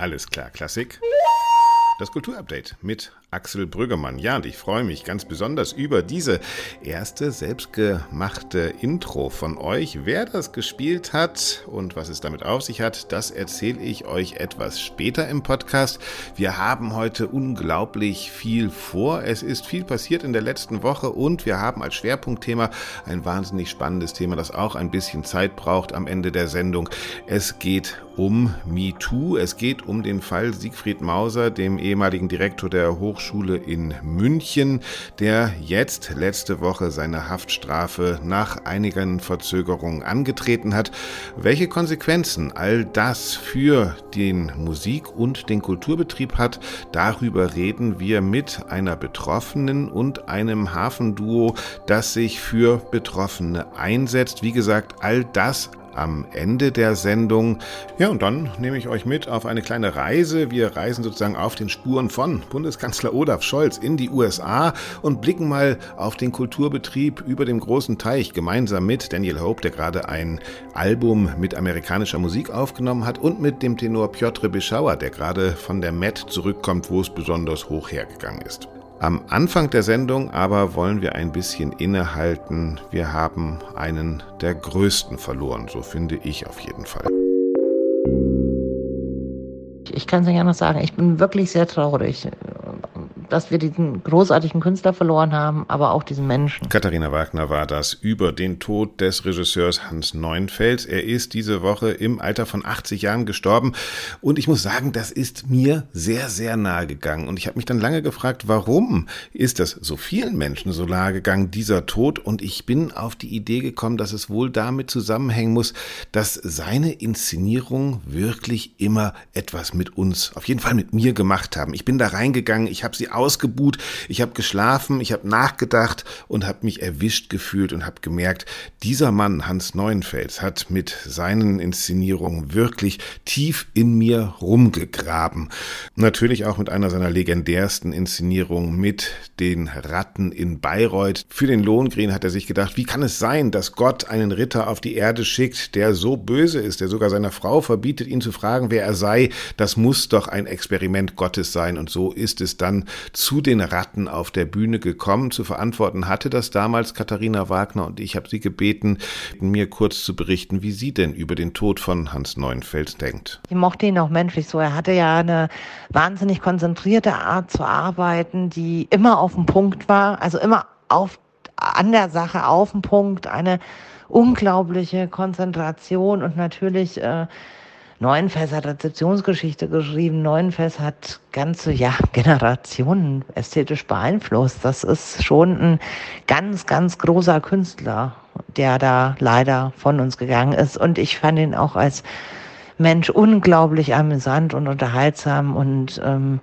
Alles klar, Klassik. Das Kulturupdate mit Axel Brüggemann. Ja, und ich freue mich ganz besonders über diese erste selbstgemachte Intro von euch. Wer das gespielt hat und was es damit auf sich hat, das erzähle ich euch etwas später im Podcast. Wir haben heute unglaublich viel vor. Es ist viel passiert in der letzten Woche und wir haben als Schwerpunktthema ein wahnsinnig spannendes Thema, das auch ein bisschen Zeit braucht am Ende der Sendung. Es geht um MeToo. Es geht um den Fall Siegfried Mauser, dem ehemaligen Direktor der Hochschule in München, der jetzt letzte Woche seine Haftstrafe nach einigen Verzögerungen angetreten hat. Welche Konsequenzen all das für den Musik- und den Kulturbetrieb hat, darüber reden wir mit einer Betroffenen und einem Hafenduo, das sich für Betroffene einsetzt. Wie gesagt, all das am Ende der Sendung. Ja, und dann nehme ich euch mit auf eine kleine Reise. Wir reisen sozusagen auf den Spuren von Bundeskanzler Olaf Scholz in die USA und blicken mal auf den Kulturbetrieb über dem großen Teich gemeinsam mit Daniel Hope, der gerade ein Album mit amerikanischer Musik aufgenommen hat und mit dem Tenor Piotr Bischauer, der gerade von der Met zurückkommt, wo es besonders hoch hergegangen ist. Am Anfang der Sendung aber wollen wir ein bisschen innehalten. Wir haben einen der größten verloren, so finde ich auf jeden Fall. Ich kann es nicht anders sagen. Ich bin wirklich sehr traurig dass wir diesen großartigen Künstler verloren haben, aber auch diesen Menschen. Katharina Wagner war das über den Tod des Regisseurs Hans Neunfels. Er ist diese Woche im Alter von 80 Jahren gestorben und ich muss sagen, das ist mir sehr, sehr nahe gegangen und ich habe mich dann lange gefragt, warum ist das so vielen Menschen so nahe gegangen, dieser Tod und ich bin auf die Idee gekommen, dass es wohl damit zusammenhängen muss, dass seine Inszenierung wirklich immer etwas mit uns, auf jeden Fall mit mir gemacht haben. Ich bin da reingegangen, ich habe sie ausgebuht, ich habe geschlafen, ich habe nachgedacht und habe mich erwischt gefühlt und habe gemerkt, dieser Mann, Hans Neuenfels, hat mit seinen Inszenierungen wirklich tief in mir rumgegraben. Natürlich auch mit einer seiner legendärsten Inszenierungen mit den Ratten in Bayreuth. Für den Lohengrin hat er sich gedacht, wie kann es sein, dass Gott einen Ritter auf die Erde schickt, der so böse ist, der sogar seiner Frau verbietet, ihn zu fragen, wer er sei. Das muss doch ein Experiment Gottes sein. Und so ist es dann zu den Ratten auf der Bühne gekommen. Zu verantworten hatte das damals Katharina Wagner und ich habe sie gebeten, mir kurz zu berichten, wie sie denn über den Tod von Hans Neuenfels denkt. Ich mochte ihn auch menschlich so. Er hatte ja eine wahnsinnig konzentrierte Art zu arbeiten, die immer auf dem Punkt war, also immer auf an der Sache auf dem Punkt, eine unglaubliche Konzentration und natürlich äh, Neuenfels hat Rezeptionsgeschichte geschrieben. Neuenfels hat ganze ja, Generationen ästhetisch beeinflusst. Das ist schon ein ganz, ganz großer Künstler, der da leider von uns gegangen ist. Und ich fand ihn auch als Mensch unglaublich amüsant und unterhaltsam und ähm,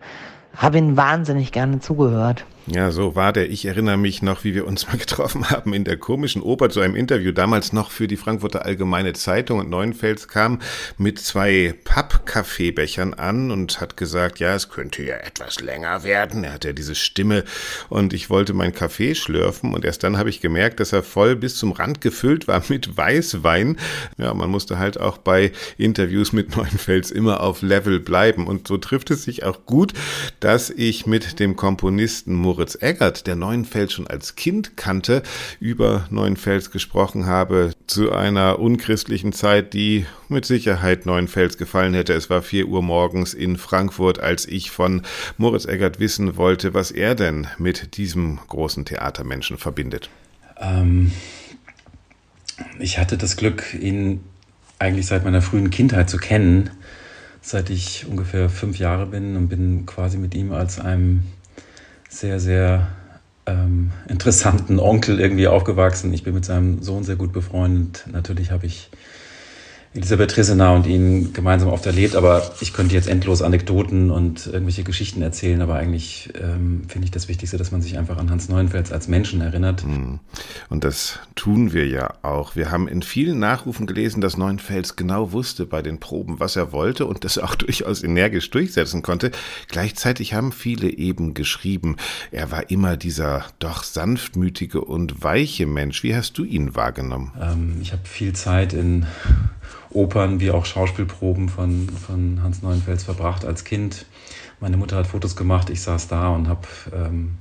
habe ihn wahnsinnig gerne zugehört. Ja, so war der. Ich erinnere mich noch, wie wir uns mal getroffen haben in der komischen Oper zu einem Interview, damals noch für die Frankfurter Allgemeine Zeitung und Neuenfels kam mit zwei Pappkaffeebechern an und hat gesagt, ja, es könnte ja etwas länger werden. Er hat ja diese Stimme und ich wollte meinen Kaffee schlürfen und erst dann habe ich gemerkt, dass er voll bis zum Rand gefüllt war mit Weißwein. Ja, man musste halt auch bei Interviews mit Neuenfels immer auf Level bleiben und so trifft es sich auch gut, dass ich mit dem Komponisten Moritz Eggert, der Neuenfels schon als Kind kannte, über Neuenfels gesprochen habe, zu einer unchristlichen Zeit, die mit Sicherheit Neuenfels gefallen hätte. Es war vier Uhr morgens in Frankfurt, als ich von Moritz Eggert wissen wollte, was er denn mit diesem großen Theatermenschen verbindet. Ähm, ich hatte das Glück, ihn eigentlich seit meiner frühen Kindheit zu kennen, seit ich ungefähr fünf Jahre bin und bin quasi mit ihm als einem sehr, sehr ähm, interessanten Onkel irgendwie aufgewachsen. Ich bin mit seinem Sohn sehr gut befreundet. Natürlich habe ich Elisabeth Rissener und ihn gemeinsam oft erlebt, aber ich könnte jetzt endlos Anekdoten und irgendwelche Geschichten erzählen, aber eigentlich ähm, finde ich das Wichtigste, dass man sich einfach an Hans Neuenfels als Menschen erinnert. Hm. Und das tun wir ja auch. Wir haben in vielen Nachrufen gelesen, dass Neuenfels genau wusste bei den Proben, was er wollte und das auch durchaus energisch durchsetzen konnte. Gleichzeitig haben viele eben geschrieben, er war immer dieser doch sanftmütige und weiche Mensch. Wie hast du ihn wahrgenommen? Ähm, ich habe viel Zeit in Opern wie auch Schauspielproben von, von Hans Neuenfels verbracht als Kind. Meine Mutter hat Fotos gemacht, ich saß da und habe ähm,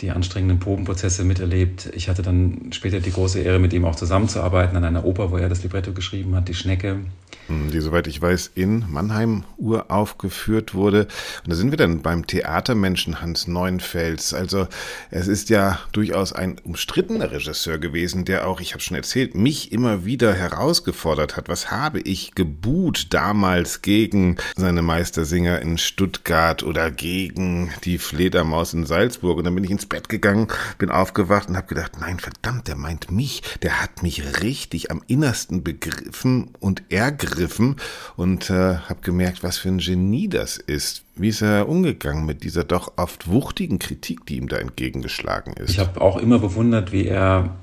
die anstrengenden Probenprozesse miterlebt. Ich hatte dann später die große Ehre, mit ihm auch zusammenzuarbeiten an einer Oper, wo er das Libretto geschrieben hat, Die Schnecke. Hm, die, soweit ich weiß, in Mannheim uraufgeführt wurde. Und da sind wir dann beim Theatermenschen Hans Neuenfels. Also es ist ja durchaus ein umstrittener Regisseur gewesen, der auch, ich habe schon erzählt, mich immer wieder herausgefordert hat. Was habe ich gebuht damals gegen seine Meistersinger in Stuttgart oder gegen die Fledermaus in Salzburg? Und dann bin ich ins Bett gegangen, bin aufgewacht und habe gedacht, nein, verdammt, der meint mich. Der hat mich richtig am innersten begriffen und ergriffen und äh, habe gemerkt, was für ein Genie das ist. Wie ist er umgegangen mit dieser doch oft wuchtigen Kritik, die ihm da entgegengeschlagen ist? Ich habe auch immer bewundert, wie er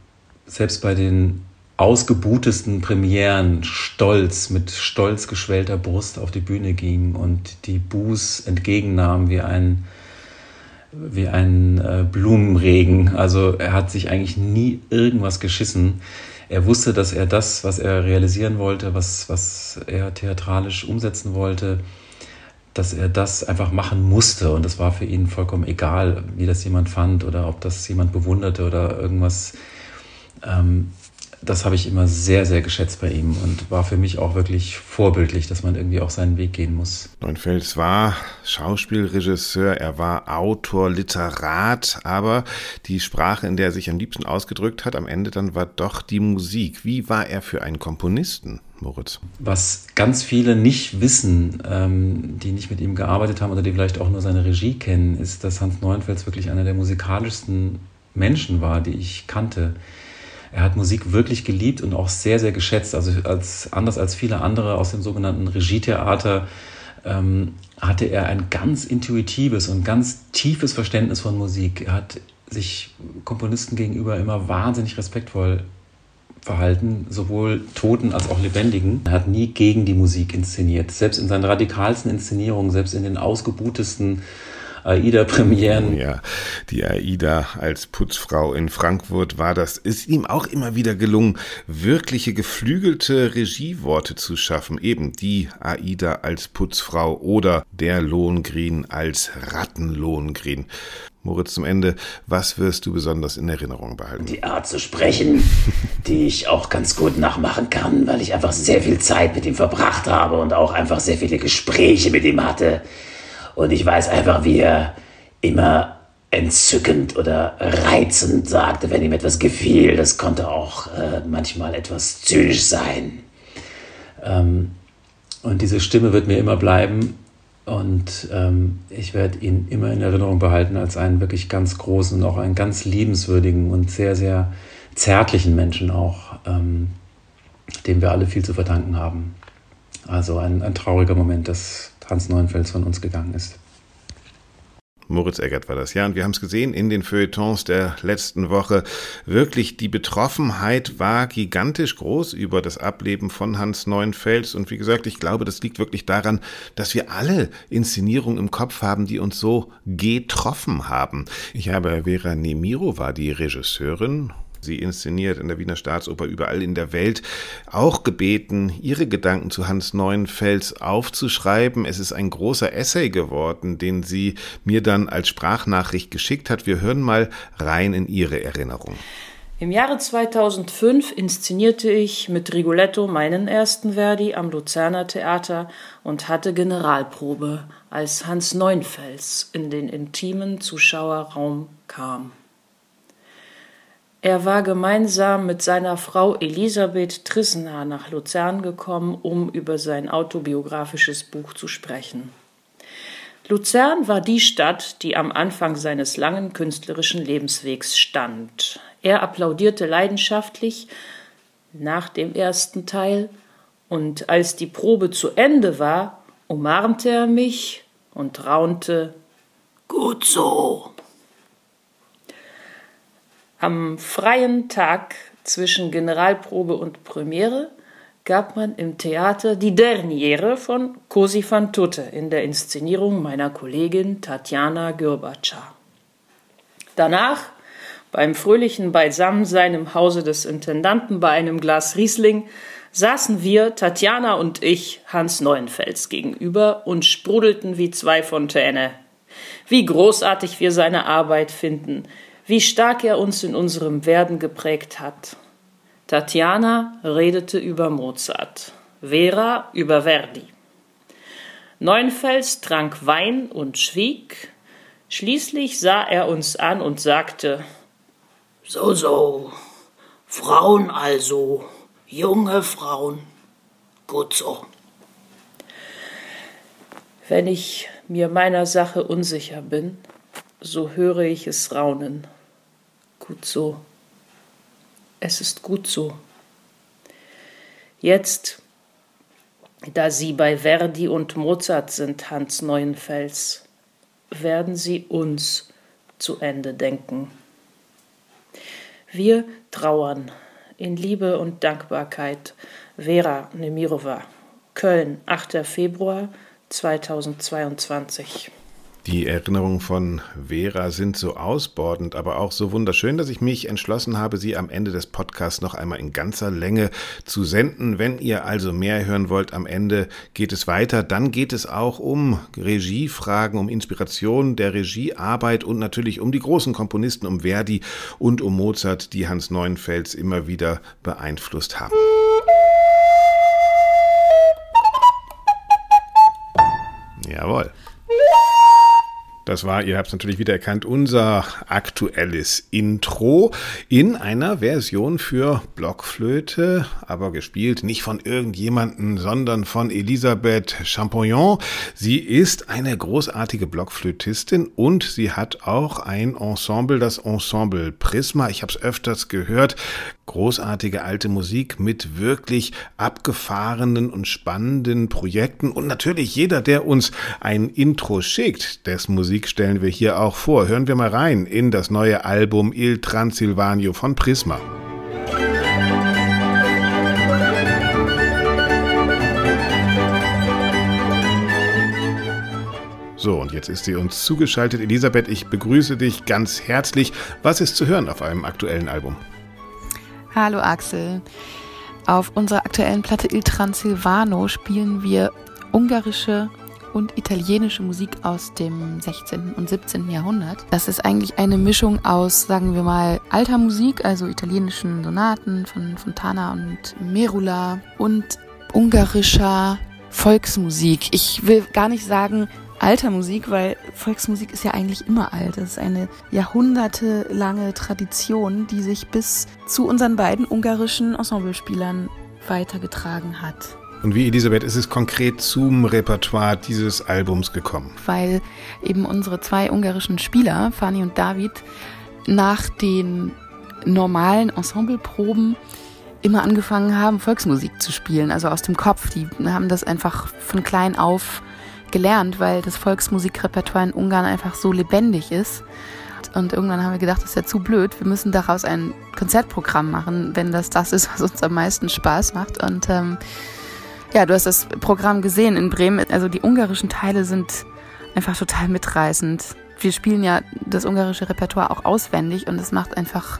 selbst bei den ausgebuhtesten Premieren stolz, mit stolz geschwellter Brust auf die Bühne ging und die Buß entgegennahm wie ein, wie ein äh, Blumenregen. Also er hat sich eigentlich nie irgendwas geschissen er wusste, dass er das, was er realisieren wollte, was, was er theatralisch umsetzen wollte, dass er das einfach machen musste. Und das war für ihn vollkommen egal, wie das jemand fand oder ob das jemand bewunderte oder irgendwas. Ähm, das habe ich immer sehr, sehr geschätzt bei ihm und war für mich auch wirklich vorbildlich, dass man irgendwie auch seinen Weg gehen muss. Neunfels war Schauspielregisseur, er war Autor, Literat, aber die Sprache, in der er sich am liebsten ausgedrückt hat, am Ende dann war doch die Musik. Wie war er für einen Komponisten? Moritz? Was ganz viele nicht wissen, ähm, die nicht mit ihm gearbeitet haben oder die vielleicht auch nur seine Regie kennen, ist, dass Hans Neuenfels wirklich einer der musikalischsten Menschen war, die ich kannte er hat Musik wirklich geliebt und auch sehr, sehr geschätzt. Also als, anders als viele andere aus dem sogenannten Regietheater ähm, hatte er ein ganz intuitives und ganz tiefes Verständnis von Musik. Er hat sich Komponisten gegenüber immer wahnsinnig respektvoll verhalten, sowohl Toten als auch Lebendigen. Er hat nie gegen die Musik inszeniert. Selbst in seinen radikalsten Inszenierungen, selbst in den ausgebuhtesten AIDA-Premieren. Ja, die AIDA als Putzfrau in Frankfurt war das. Ist ihm auch immer wieder gelungen, wirkliche geflügelte Regieworte zu schaffen. Eben die AIDA als Putzfrau oder der Lohengrin als Rattenlohengrin. Moritz, zum Ende, was wirst du besonders in Erinnerung behalten? Die Art zu sprechen, die ich auch ganz gut nachmachen kann, weil ich einfach sehr viel Zeit mit ihm verbracht habe und auch einfach sehr viele Gespräche mit ihm hatte. Und ich weiß einfach, wie er immer entzückend oder reizend sagte, wenn ihm etwas gefiel. Das konnte auch äh, manchmal etwas zynisch sein. Ähm, und diese Stimme wird mir immer bleiben. Und ähm, ich werde ihn immer in Erinnerung behalten als einen wirklich ganz großen und auch einen ganz liebenswürdigen und sehr, sehr zärtlichen Menschen auch, ähm, dem wir alle viel zu verdanken haben. Also ein, ein trauriger Moment, dass Hans Neuenfels von uns gegangen ist. Moritz Eggert war das, ja. Und wir haben es gesehen in den Feuilletons der letzten Woche. Wirklich, die Betroffenheit war gigantisch groß über das Ableben von Hans Neuenfels. Und wie gesagt, ich glaube, das liegt wirklich daran, dass wir alle Inszenierungen im Kopf haben, die uns so getroffen haben. Ich habe Vera Nemiro war die Regisseurin sie inszeniert in der Wiener Staatsoper überall in der Welt, auch gebeten, ihre Gedanken zu Hans Neuenfels aufzuschreiben. Es ist ein großer Essay geworden, den sie mir dann als Sprachnachricht geschickt hat. Wir hören mal rein in ihre Erinnerung. Im Jahre 2005 inszenierte ich mit Rigoletto meinen ersten Verdi am Luzerner Theater und hatte Generalprobe, als Hans Neuenfels in den intimen Zuschauerraum kam. Er war gemeinsam mit seiner Frau Elisabeth Trissener nach Luzern gekommen, um über sein autobiografisches Buch zu sprechen. Luzern war die Stadt, die am Anfang seines langen künstlerischen Lebenswegs stand. Er applaudierte leidenschaftlich nach dem ersten Teil, und als die Probe zu Ende war, umarmte er mich und raunte Gut so. Am freien Tag zwischen Generalprobe und Premiere gab man im Theater die Derniere von Cosi fan tutte in der Inszenierung meiner Kollegin Tatjana Gürbatscha. Danach, beim fröhlichen Beisammensein im Hause des Intendanten bei einem Glas Riesling, saßen wir, Tatjana und ich, Hans Neuenfels gegenüber und sprudelten wie zwei Fontäne. Wie großartig wir seine Arbeit finden, wie stark er uns in unserem Werden geprägt hat. Tatjana redete über Mozart, Vera über Verdi. Neuenfels trank Wein und schwieg, schließlich sah er uns an und sagte So, so, Frauen also, junge Frauen, gut so. Wenn ich mir meiner Sache unsicher bin, so höre ich es raunen. Gut so. Es ist gut so. Jetzt, da Sie bei Verdi und Mozart sind, Hans Neuenfels, werden Sie uns zu Ende denken. Wir trauern in Liebe und Dankbarkeit. Vera Nemirova, Köln, 8. Februar 2022. Die Erinnerungen von Vera sind so ausbordend, aber auch so wunderschön, dass ich mich entschlossen habe, sie am Ende des Podcasts noch einmal in ganzer Länge zu senden. Wenn ihr also mehr hören wollt, am Ende geht es weiter. Dann geht es auch um Regiefragen, um Inspiration der Regiearbeit und natürlich um die großen Komponisten, um Verdi und um Mozart, die Hans Neuenfels immer wieder beeinflusst haben. Jawohl. Das war, ihr habt es natürlich wieder erkannt, unser aktuelles Intro in einer Version für Blockflöte, aber gespielt nicht von irgendjemanden, sondern von Elisabeth Champollion. Sie ist eine großartige Blockflötistin und sie hat auch ein Ensemble, das Ensemble Prisma. Ich habe es öfters gehört. Großartige alte Musik mit wirklich abgefahrenen und spannenden Projekten und natürlich jeder, der uns ein Intro schickt, des Musik stellen wir hier auch vor. Hören wir mal rein in das neue Album Il Transilvanio von Prisma. So, und jetzt ist sie uns zugeschaltet. Elisabeth, ich begrüße dich ganz herzlich. Was ist zu hören auf einem aktuellen Album? Hallo Axel. Auf unserer aktuellen Platte Il Transilvano spielen wir ungarische und italienische Musik aus dem 16. und 17. Jahrhundert. Das ist eigentlich eine Mischung aus, sagen wir mal, alter Musik, also italienischen Sonaten von Fontana und Merula und ungarischer Volksmusik. Ich will gar nicht sagen alter Musik, weil Volksmusik ist ja eigentlich immer alt. Das ist eine jahrhundertelange Tradition, die sich bis zu unseren beiden ungarischen Ensemblespielern weitergetragen hat. Und wie Elisabeth ist es konkret zum Repertoire dieses Albums gekommen? Weil eben unsere zwei ungarischen Spieler, Fanny und David, nach den normalen Ensembleproben immer angefangen haben, Volksmusik zu spielen, also aus dem Kopf. Die haben das einfach von klein auf gelernt, weil das Volksmusikrepertoire in Ungarn einfach so lebendig ist. Und irgendwann haben wir gedacht, das ist ja zu blöd. Wir müssen daraus ein Konzertprogramm machen, wenn das das ist, was uns am meisten Spaß macht. Und ähm, ja, du hast das Programm gesehen in Bremen. Also die ungarischen Teile sind einfach total mitreißend. Wir spielen ja das ungarische Repertoire auch auswendig und es macht einfach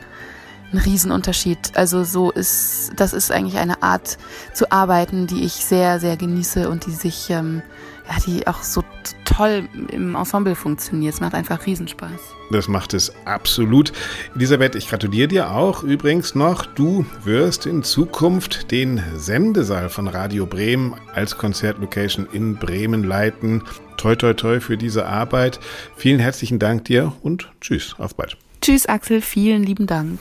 einen Riesenunterschied. Also so ist, das ist eigentlich eine Art zu arbeiten, die ich sehr, sehr genieße und die sich ähm, ja, die auch so toll im Ensemble funktioniert. Es macht einfach Riesenspaß. Das macht es absolut. Elisabeth, ich gratuliere dir auch übrigens noch. Du wirst in Zukunft den Sendesaal von Radio Bremen als Konzertlocation in Bremen leiten. Toi, toi, toi für diese Arbeit. Vielen herzlichen Dank dir und tschüss, auf bald. Tschüss, Axel, vielen lieben Dank.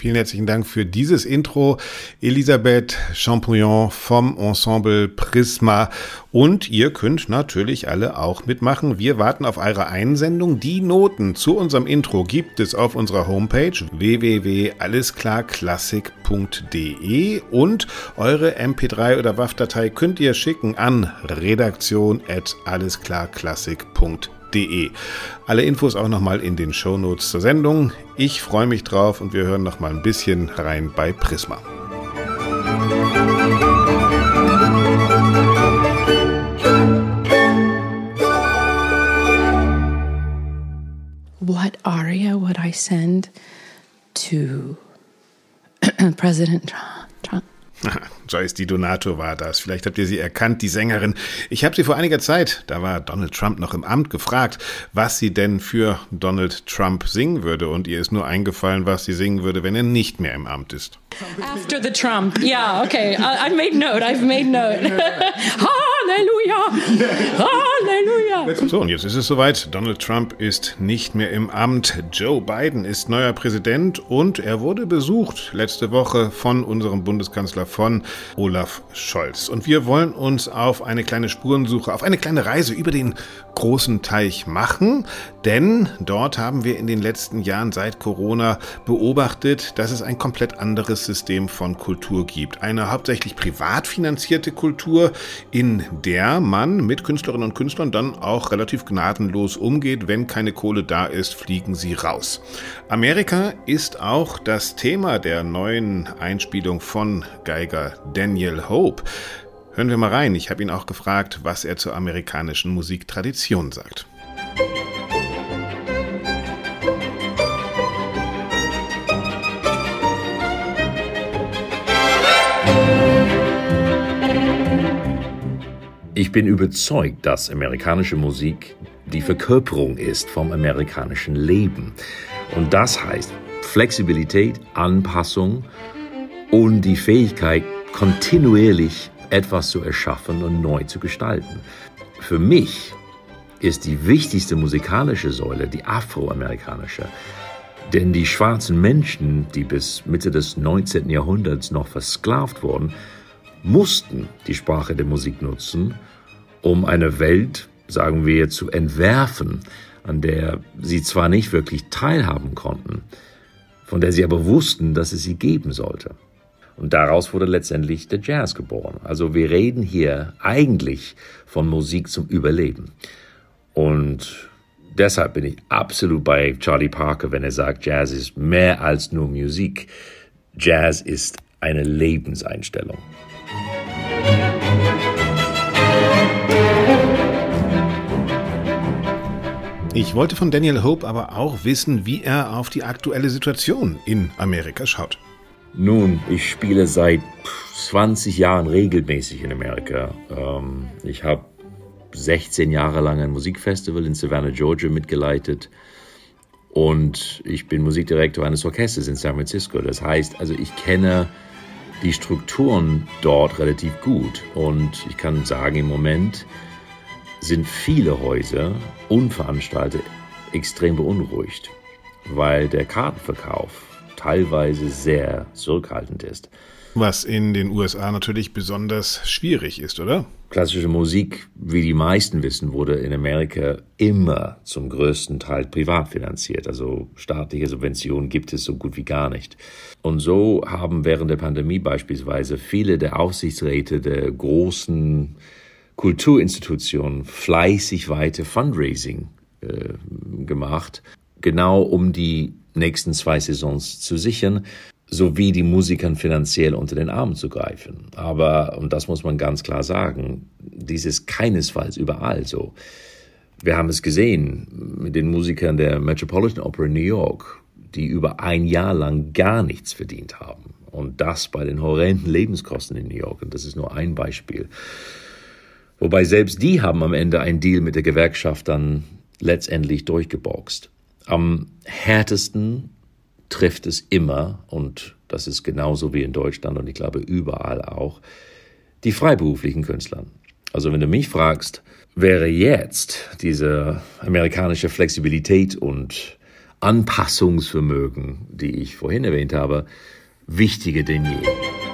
Vielen herzlichen Dank für dieses Intro. Elisabeth Champollion vom Ensemble Prisma. Und ihr könnt natürlich alle auch mitmachen. Wir warten auf eure Einsendung. Die Noten zu unserem Intro gibt es auf unserer Homepage www.allesklarklassik.de und eure MP3 oder WAV-Datei könnt ihr schicken an redaktion.allesklarklassik.de www.ftf.de. Alle Infos auch nochmal in den Shownotes zur Sendung. Ich freue mich drauf und wir hören nochmal ein bisschen rein bei Prisma. What aria would I send to President Trump? Joyce Di Donato war das. Vielleicht habt ihr sie erkannt, die Sängerin. Ich habe sie vor einiger Zeit, da war Donald Trump noch im Amt, gefragt, was sie denn für Donald Trump singen würde. Und ihr ist nur eingefallen, was sie singen würde, wenn er nicht mehr im Amt ist. After the Trump. Yeah, okay. I've made note. I've made note. Halleluja! Halleluja! So, und jetzt ist es soweit. Donald Trump ist nicht mehr im Amt. Joe Biden ist neuer Präsident und er wurde besucht letzte Woche von unserem Bundeskanzler von Olaf Scholz. Und wir wollen uns auf eine kleine Spurensuche, auf eine kleine Reise über den großen Teich machen, denn dort haben wir in den letzten Jahren seit Corona beobachtet, dass es ein komplett anderes System von Kultur gibt. Eine hauptsächlich privat finanzierte Kultur, in der man mit Künstlerinnen und Künstlern dann auch relativ gnadenlos umgeht. Wenn keine Kohle da ist, fliegen sie raus. Amerika ist auch das Thema der neuen Einspielung von Geiger Daniel Hope. Hören wir mal rein. Ich habe ihn auch gefragt, was er zur amerikanischen Musiktradition sagt. Ich bin überzeugt, dass amerikanische Musik die Verkörperung ist vom amerikanischen Leben. Und das heißt Flexibilität, Anpassung und die Fähigkeit, kontinuierlich etwas zu erschaffen und neu zu gestalten. Für mich ist die wichtigste musikalische Säule die afroamerikanische. Denn die schwarzen Menschen, die bis Mitte des 19. Jahrhunderts noch versklavt wurden, mussten die Sprache der Musik nutzen, um eine Welt, sagen wir, zu entwerfen, an der sie zwar nicht wirklich teilhaben konnten, von der sie aber wussten, dass es sie geben sollte. Und daraus wurde letztendlich der Jazz geboren. Also wir reden hier eigentlich von Musik zum Überleben. Und deshalb bin ich absolut bei Charlie Parker, wenn er sagt, Jazz ist mehr als nur Musik. Jazz ist eine Lebenseinstellung. Ich wollte von Daniel Hope aber auch wissen, wie er auf die aktuelle Situation in Amerika schaut. Nun, ich spiele seit 20 Jahren regelmäßig in Amerika. Ähm, ich habe 16 Jahre lang ein Musikfestival in Savannah, Georgia mitgeleitet. Und ich bin Musikdirektor eines Orchesters in San Francisco. Das heißt, also ich kenne die Strukturen dort relativ gut. Und ich kann sagen, im Moment sind viele Häuser und Veranstalter extrem beunruhigt, weil der Kartenverkauf teilweise sehr zurückhaltend ist. Was in den USA natürlich besonders schwierig ist, oder? Klassische Musik, wie die meisten wissen, wurde in Amerika immer zum größten Teil privat finanziert. Also staatliche Subventionen gibt es so gut wie gar nicht. Und so haben während der Pandemie beispielsweise viele der Aufsichtsräte der großen Kulturinstitutionen fleißig weiter Fundraising äh, gemacht, genau um die nächsten zwei Saisons zu sichern, sowie die Musikern finanziell unter den Arm zu greifen. Aber, und das muss man ganz klar sagen, dies ist keinesfalls überall so. Wir haben es gesehen mit den Musikern der Metropolitan Opera in New York, die über ein Jahr lang gar nichts verdient haben. Und das bei den horrenden Lebenskosten in New York. Und das ist nur ein Beispiel. Wobei selbst die haben am Ende einen Deal mit der Gewerkschaft dann letztendlich durchgeboxt. Am härtesten trifft es immer, und das ist genauso wie in Deutschland und ich glaube überall auch, die freiberuflichen Künstler. Also wenn du mich fragst, wäre jetzt diese amerikanische Flexibilität und Anpassungsvermögen, die ich vorhin erwähnt habe, wichtiger denn je.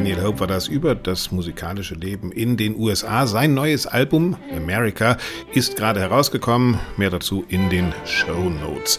Daniel Hope war das über das musikalische Leben in den USA. Sein neues Album America ist gerade herausgekommen. Mehr dazu in den Show Notes.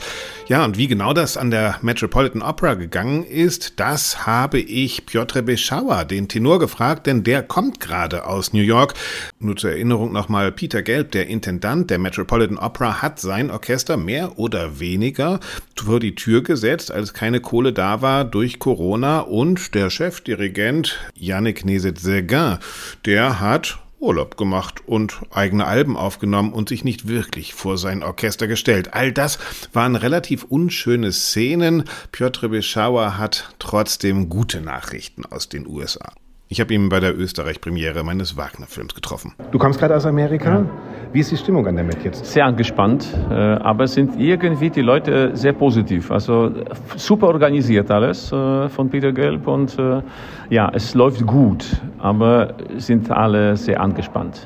Ja, und wie genau das an der Metropolitan Opera gegangen ist, das habe ich Piotr Beschauer, den Tenor, gefragt, denn der kommt gerade aus New York. Nur zur Erinnerung nochmal, Peter Gelb, der Intendant der Metropolitan Opera, hat sein Orchester mehr oder weniger vor die Tür gesetzt, als keine Kohle da war durch Corona und der Chefdirigent Yannick Neset-Seguin, der hat Urlaub gemacht und eigene Alben aufgenommen und sich nicht wirklich vor sein Orchester gestellt. All das waren relativ unschöne Szenen. Piotr Beschauer hat trotzdem gute Nachrichten aus den USA. Ich habe ihn bei der Österreich-Premiere meines Wagner-Films getroffen. Du kommst gerade aus Amerika. Ja. Wie ist die Stimmung an der Met jetzt? Sehr angespannt, äh, aber sind irgendwie die Leute sehr positiv. Also super organisiert alles äh, von Peter Gelb und äh, ja, es läuft gut, aber sind alle sehr angespannt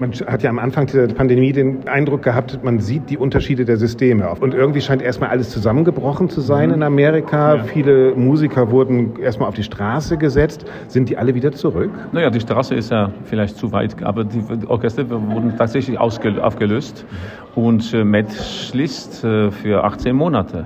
man hat ja am Anfang der Pandemie den Eindruck gehabt, man sieht die Unterschiede der Systeme. Und irgendwie scheint erstmal alles zusammengebrochen zu sein mhm. in Amerika. Ja. Viele Musiker wurden erstmal auf die Straße gesetzt. Sind die alle wieder zurück? Naja, die Straße ist ja vielleicht zu weit, aber die Orchester wurden tatsächlich aufgelöst. Und äh, Met schließt äh, für 18 Monate.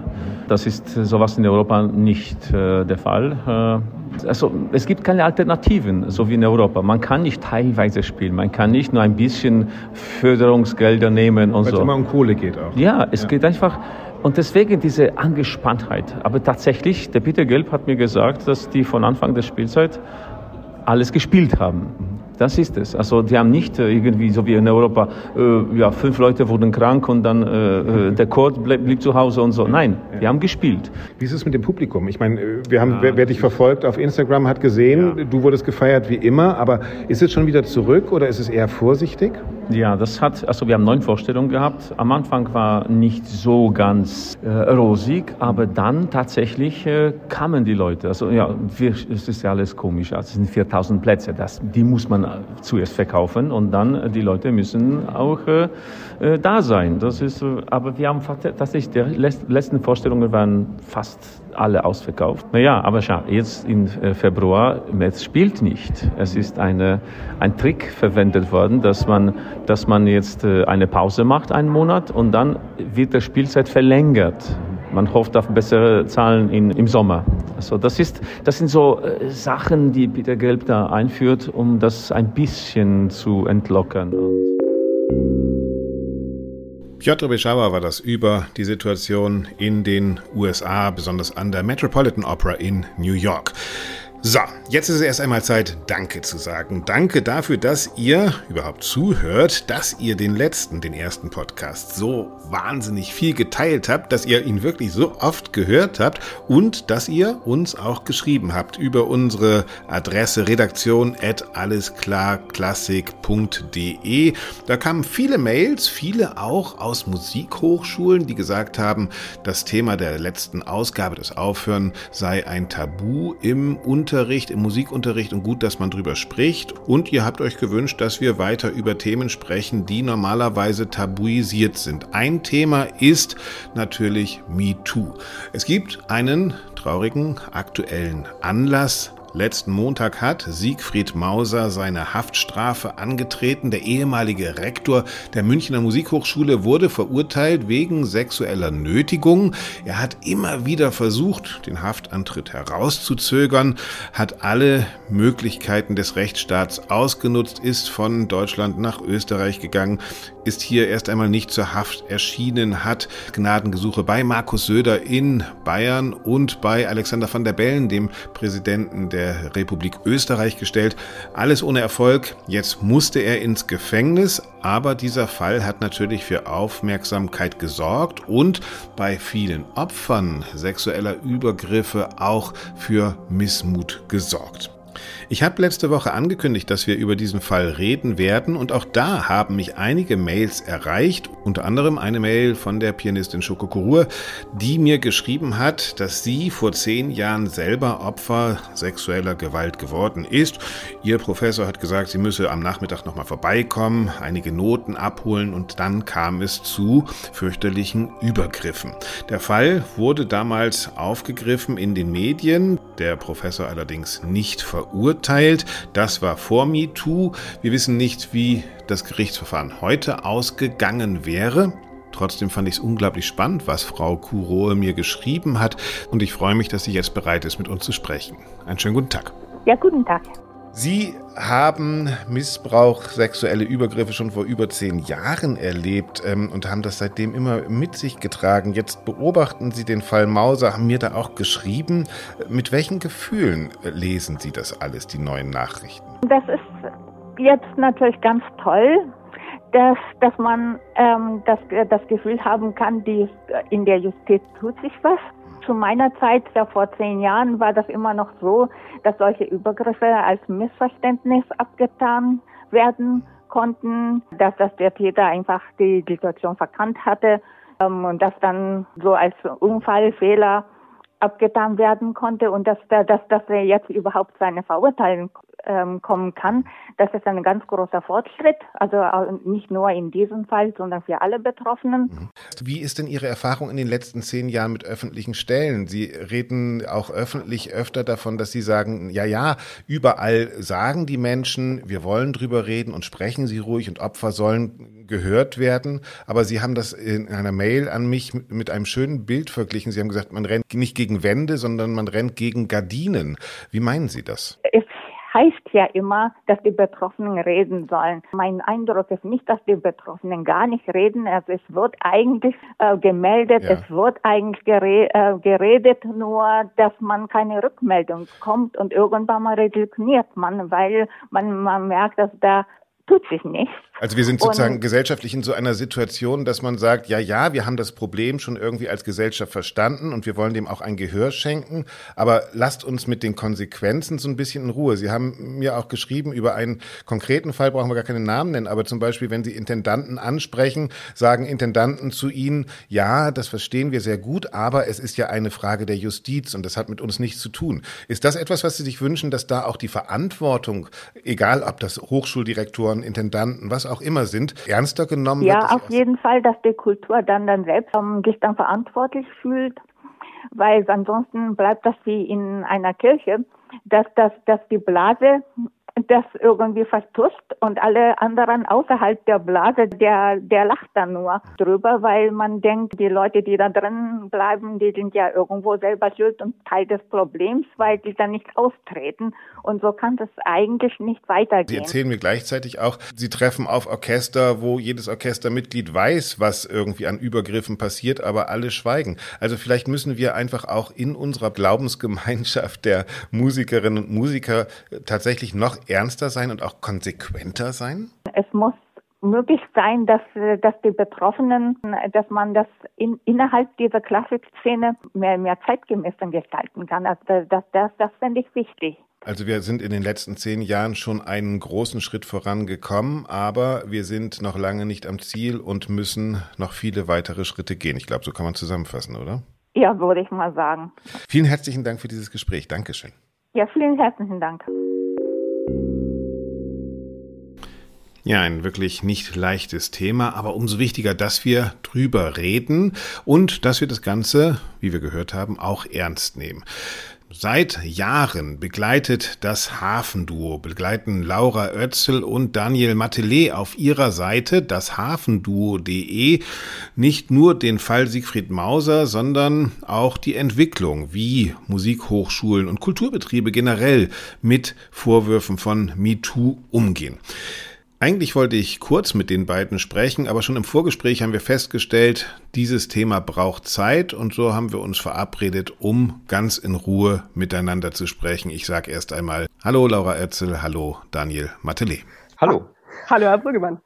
Das ist äh, sowas in Europa nicht der Fall also es gibt keine Alternativen, so wie in Europa. Man kann nicht teilweise spielen, man kann nicht nur ein bisschen Förderungsgelder nehmen und Weil so. Weil es immer um Kohle geht auch. Ja, es ja. geht einfach. Und deswegen diese Angespanntheit. Aber tatsächlich, der Peter Gelb hat mir gesagt, dass die von Anfang der Spielzeit alles gespielt haben. Das ist es. Also die haben nicht äh, irgendwie so wie in Europa, äh, ja, fünf Leute wurden krank und dann äh, äh der Chor blieb, blieb, zu Hause und so. Nein, die haben gespielt. Wie ist es mit dem Publikum? Ich meine, äh, wir haben, ja. wer, wer, dich verfolgt auf Instagram hat gesehen, ja. du wurdest gefeiert wie immer, aber ist es schon wieder zurück oder ist es eher vorsichtig? Ja, das hat, also wir haben neun Vorstellungen gehabt. Am Anfang war nicht so ganz äh, rosig, aber dann tatsächlich äh, kamen die Leute. Also ja, wir, es ist ja alles komisch. Also es sind 4000 Plätze, das, die muss man zuerst verkaufen und dann äh, die Leute müssen auch äh, äh, da sein. Das ist, äh, aber wir haben tatsächlich, die letzten Vorstellungen waren fast alle ausverkauft. Naja, aber schau, jetzt im äh, Februar, Metz spielt nicht. Es ist eine, ein Trick verwendet worden, dass man, dass man jetzt eine Pause macht, einen Monat, und dann wird der Spielzeit verlängert. Man hofft auf bessere Zahlen in, im Sommer. Also das, ist, das sind so äh, Sachen, die Peter Gelb da einführt, um das ein bisschen zu entlockern. Piotr Beschauer war das über die Situation in den USA, besonders an der Metropolitan Opera in New York. So, jetzt ist es erst einmal Zeit, Danke zu sagen. Danke dafür, dass ihr überhaupt zuhört, dass ihr den letzten, den ersten Podcast so wahnsinnig viel geteilt habt, dass ihr ihn wirklich so oft gehört habt und dass ihr uns auch geschrieben habt über unsere Adresse redaktion at allesklarklassik.de. Da kamen viele Mails, viele auch aus Musikhochschulen, die gesagt haben, das Thema der letzten Ausgabe, das Aufhören, sei ein Tabu im Unterricht Unterricht, im Musikunterricht und gut, dass man drüber spricht. Und ihr habt euch gewünscht, dass wir weiter über Themen sprechen, die normalerweise tabuisiert sind. Ein Thema ist natürlich MeToo. Es gibt einen traurigen aktuellen Anlass, Letzten Montag hat Siegfried Mauser seine Haftstrafe angetreten. Der ehemalige Rektor der Münchner Musikhochschule wurde verurteilt wegen sexueller Nötigung. Er hat immer wieder versucht, den Haftantritt herauszuzögern, hat alle Möglichkeiten des Rechtsstaats ausgenutzt, ist von Deutschland nach Österreich gegangen, ist hier erst einmal nicht zur Haft erschienen, hat Gnadengesuche bei Markus Söder in Bayern und bei Alexander van der Bellen, dem Präsidenten der Republik Österreich, gestellt. Alles ohne Erfolg. Jetzt musste er ins Gefängnis, aber dieser Fall hat natürlich für Aufmerksamkeit gesorgt und bei vielen Opfern sexueller Übergriffe auch für Missmut gesorgt. Ich habe letzte Woche angekündigt, dass wir über diesen Fall reden werden und auch da haben mich einige Mails erreicht, unter anderem eine Mail von der Pianistin Schoko Kurur, die mir geschrieben hat, dass sie vor zehn Jahren selber Opfer sexueller Gewalt geworden ist. Ihr Professor hat gesagt, sie müsse am Nachmittag nochmal vorbeikommen, einige Noten abholen und dann kam es zu fürchterlichen Übergriffen. Der Fall wurde damals aufgegriffen in den Medien, der Professor allerdings nicht verurteilt. Das war vor MeToo. Wir wissen nicht, wie das Gerichtsverfahren heute ausgegangen wäre. Trotzdem fand ich es unglaublich spannend, was Frau Kuroe mir geschrieben hat. Und ich freue mich, dass sie jetzt bereit ist, mit uns zu sprechen. Einen schönen guten Tag. Ja, guten Tag. Sie haben Missbrauch, sexuelle Übergriffe schon vor über zehn Jahren erlebt ähm, und haben das seitdem immer mit sich getragen. Jetzt beobachten Sie den Fall Mauser, haben mir da auch geschrieben. Mit welchen Gefühlen lesen Sie das alles, die neuen Nachrichten? Das ist jetzt natürlich ganz toll, dass, dass man ähm, das, das Gefühl haben kann, die, in der Justiz tut sich was. Zu meiner Zeit, ja vor zehn Jahren, war das immer noch so, dass solche Übergriffe als Missverständnis abgetan werden konnten, dass, dass der Täter einfach die Situation verkannt hatte ähm, und das dann so als Unfallfehler abgetan werden konnte und dass, dass, dass er jetzt überhaupt seine Verurteilung ähm, kommen kann, das ist ein ganz großer Fortschritt. Also nicht nur in diesem Fall, sondern für alle Betroffenen. Mhm. Wie ist denn Ihre Erfahrung in den letzten zehn Jahren mit öffentlichen Stellen? Sie reden auch öffentlich öfter davon, dass Sie sagen, ja, ja, überall sagen die Menschen, wir wollen drüber reden und sprechen Sie ruhig und Opfer sollen gehört werden. Aber Sie haben das in einer Mail an mich mit einem schönen Bild verglichen. Sie haben gesagt, man rennt nicht gegen Wände, sondern man rennt gegen Gardinen. Wie meinen Sie das? Es heißt ja immer, dass die Betroffenen reden sollen. Mein Eindruck ist nicht, dass die Betroffenen gar nicht reden. Also es wird eigentlich äh, gemeldet, ja. es wird eigentlich gere äh, geredet, nur dass man keine Rückmeldung kommt und irgendwann mal resigniert man, weil man, man merkt, dass da tut sich nichts. Also wir sind sozusagen und, gesellschaftlich in so einer Situation, dass man sagt, ja, ja, wir haben das Problem schon irgendwie als Gesellschaft verstanden und wir wollen dem auch ein Gehör schenken, aber lasst uns mit den Konsequenzen so ein bisschen in Ruhe. Sie haben mir auch geschrieben über einen konkreten Fall, brauchen wir gar keinen Namen nennen, aber zum Beispiel, wenn Sie Intendanten ansprechen, sagen Intendanten zu Ihnen, ja, das verstehen wir sehr gut, aber es ist ja eine Frage der Justiz und das hat mit uns nichts zu tun. Ist das etwas, was Sie sich wünschen, dass da auch die Verantwortung, egal ob das Hochschuldirektoren, Intendanten, was auch immer sind, ernster genommen ja, wird? Ja, auf jeden Fall, dass die Kultur dann, dann selbst sich dann verantwortlich fühlt, weil ansonsten bleibt das wie in einer Kirche, dass, dass, dass die Blase das irgendwie vertusst und alle anderen außerhalb der Blase, der, der lacht dann nur drüber, weil man denkt, die Leute, die da drin bleiben, die sind ja irgendwo selber schuld und Teil des Problems, weil die dann nicht austreten. Und so kann das eigentlich nicht weitergehen. Sie erzählen mir gleichzeitig auch, Sie treffen auf Orchester, wo jedes Orchestermitglied weiß, was irgendwie an Übergriffen passiert, aber alle schweigen. Also vielleicht müssen wir einfach auch in unserer Glaubensgemeinschaft der Musikerinnen und Musiker tatsächlich noch ernster sein und auch konsequenter sein? Es muss möglich sein, dass, dass die Betroffenen, dass man das in, innerhalb dieser Klassikszene mehr, mehr zeitgemäß gestalten kann. Also das, das, das finde ich wichtig. Also wir sind in den letzten zehn Jahren schon einen großen Schritt vorangekommen, aber wir sind noch lange nicht am Ziel und müssen noch viele weitere Schritte gehen. Ich glaube, so kann man zusammenfassen, oder? Ja, würde ich mal sagen. Vielen herzlichen Dank für dieses Gespräch. Dankeschön. Ja, vielen herzlichen Dank. Ja, ein wirklich nicht leichtes Thema, aber umso wichtiger, dass wir drüber reden und dass wir das Ganze, wie wir gehört haben, auch ernst nehmen. Seit Jahren begleitet das Hafenduo, begleiten Laura Oetzel und Daniel Matelet auf ihrer Seite, das Hafenduo.de, nicht nur den Fall Siegfried Mauser, sondern auch die Entwicklung, wie Musikhochschulen und Kulturbetriebe generell mit Vorwürfen von MeToo umgehen. Eigentlich wollte ich kurz mit den beiden sprechen, aber schon im Vorgespräch haben wir festgestellt, dieses Thema braucht Zeit und so haben wir uns verabredet, um ganz in Ruhe miteinander zu sprechen. Ich sage erst einmal Hallo Laura Oetzel, hallo Daniel Matelet. Hallo. Hallo Herr Brüggemann.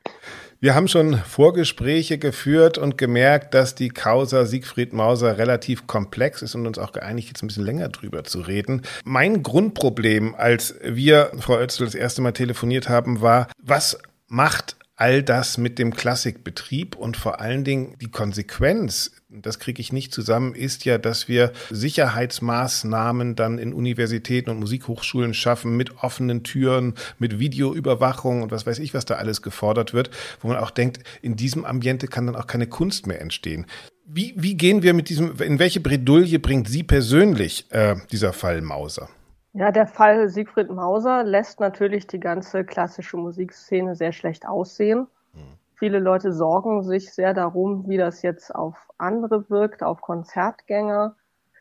Wir haben schon Vorgespräche geführt und gemerkt, dass die Causa Siegfried Mauser relativ komplex ist und uns auch geeinigt, jetzt ein bisschen länger drüber zu reden. Mein Grundproblem, als wir, Frau Oetzel, das erste Mal telefoniert haben, war, was macht all das mit dem Klassikbetrieb und vor allen Dingen die Konsequenz, das kriege ich nicht zusammen, ist ja, dass wir Sicherheitsmaßnahmen dann in Universitäten und Musikhochschulen schaffen mit offenen Türen, mit Videoüberwachung und was weiß ich, was da alles gefordert wird, wo man auch denkt, in diesem Ambiente kann dann auch keine Kunst mehr entstehen. Wie, wie gehen wir mit diesem, in welche Bredouille bringt Sie persönlich äh, dieser Fall Mauser? Ja, der Fall Siegfried Mauser lässt natürlich die ganze klassische Musikszene sehr schlecht aussehen. Mhm. Viele Leute sorgen sich sehr darum, wie das jetzt auf andere wirkt, auf Konzertgänger.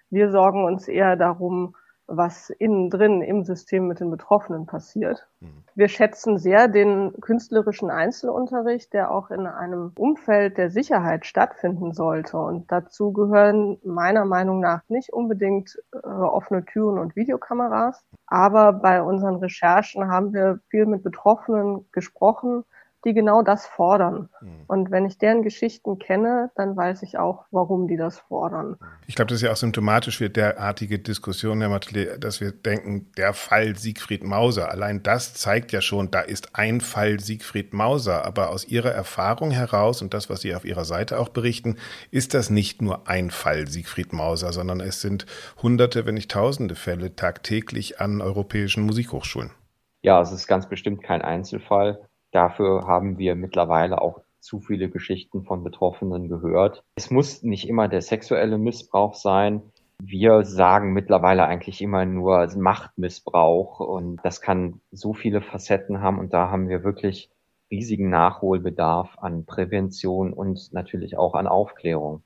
Wir sorgen uns eher darum, was innen drin im System mit den Betroffenen passiert. Wir schätzen sehr den künstlerischen Einzelunterricht, der auch in einem Umfeld der Sicherheit stattfinden sollte. Und dazu gehören meiner Meinung nach nicht unbedingt äh, offene Türen und Videokameras. Aber bei unseren Recherchen haben wir viel mit Betroffenen gesprochen, die genau das fordern. Mhm. Und wenn ich deren Geschichten kenne, dann weiß ich auch, warum die das fordern. Ich glaube, das ist ja auch symptomatisch für derartige Diskussionen, Herr Matele, dass wir denken, der Fall Siegfried Mauser, allein das zeigt ja schon, da ist ein Fall Siegfried Mauser. Aber aus Ihrer Erfahrung heraus und das, was Sie auf Ihrer Seite auch berichten, ist das nicht nur ein Fall Siegfried Mauser, sondern es sind Hunderte, wenn nicht Tausende Fälle tagtäglich an europäischen Musikhochschulen. Ja, es ist ganz bestimmt kein Einzelfall. Dafür haben wir mittlerweile auch zu viele Geschichten von Betroffenen gehört. Es muss nicht immer der sexuelle Missbrauch sein. Wir sagen mittlerweile eigentlich immer nur Machtmissbrauch und das kann so viele Facetten haben und da haben wir wirklich riesigen Nachholbedarf an Prävention und natürlich auch an Aufklärung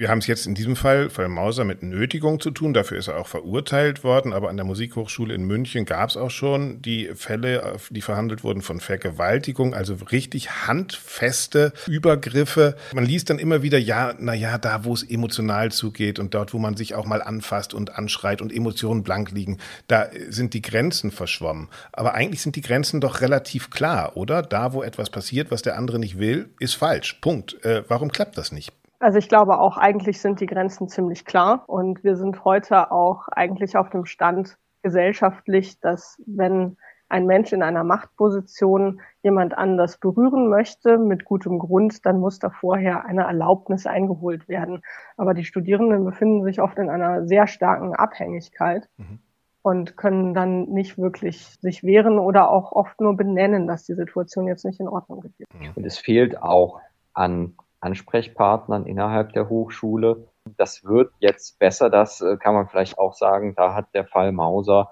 wir haben es jetzt in diesem Fall, Fall Mauser, mit Nötigung zu tun. Dafür ist er auch verurteilt worden. Aber an der Musikhochschule in München gab es auch schon die Fälle, die verhandelt wurden von Vergewaltigung, also richtig handfeste Übergriffe. Man liest dann immer wieder, ja, na ja, da, wo es emotional zugeht und dort, wo man sich auch mal anfasst und anschreit und Emotionen blank liegen, da sind die Grenzen verschwommen. Aber eigentlich sind die Grenzen doch relativ klar, oder? Da, wo etwas passiert, was der andere nicht will, ist falsch. Punkt. Äh, warum klappt das nicht? Also ich glaube auch, eigentlich sind die Grenzen ziemlich klar und wir sind heute auch eigentlich auf dem Stand gesellschaftlich, dass wenn ein Mensch in einer Machtposition jemand anders berühren möchte, mit gutem Grund, dann muss da vorher eine Erlaubnis eingeholt werden. Aber die Studierenden befinden sich oft in einer sehr starken Abhängigkeit mhm. und können dann nicht wirklich sich wehren oder auch oft nur benennen, dass die Situation jetzt nicht in Ordnung geht. Und es fehlt auch an Ansprechpartnern innerhalb der Hochschule. Das wird jetzt besser, das äh, kann man vielleicht auch sagen. Da hat der Fall Mauser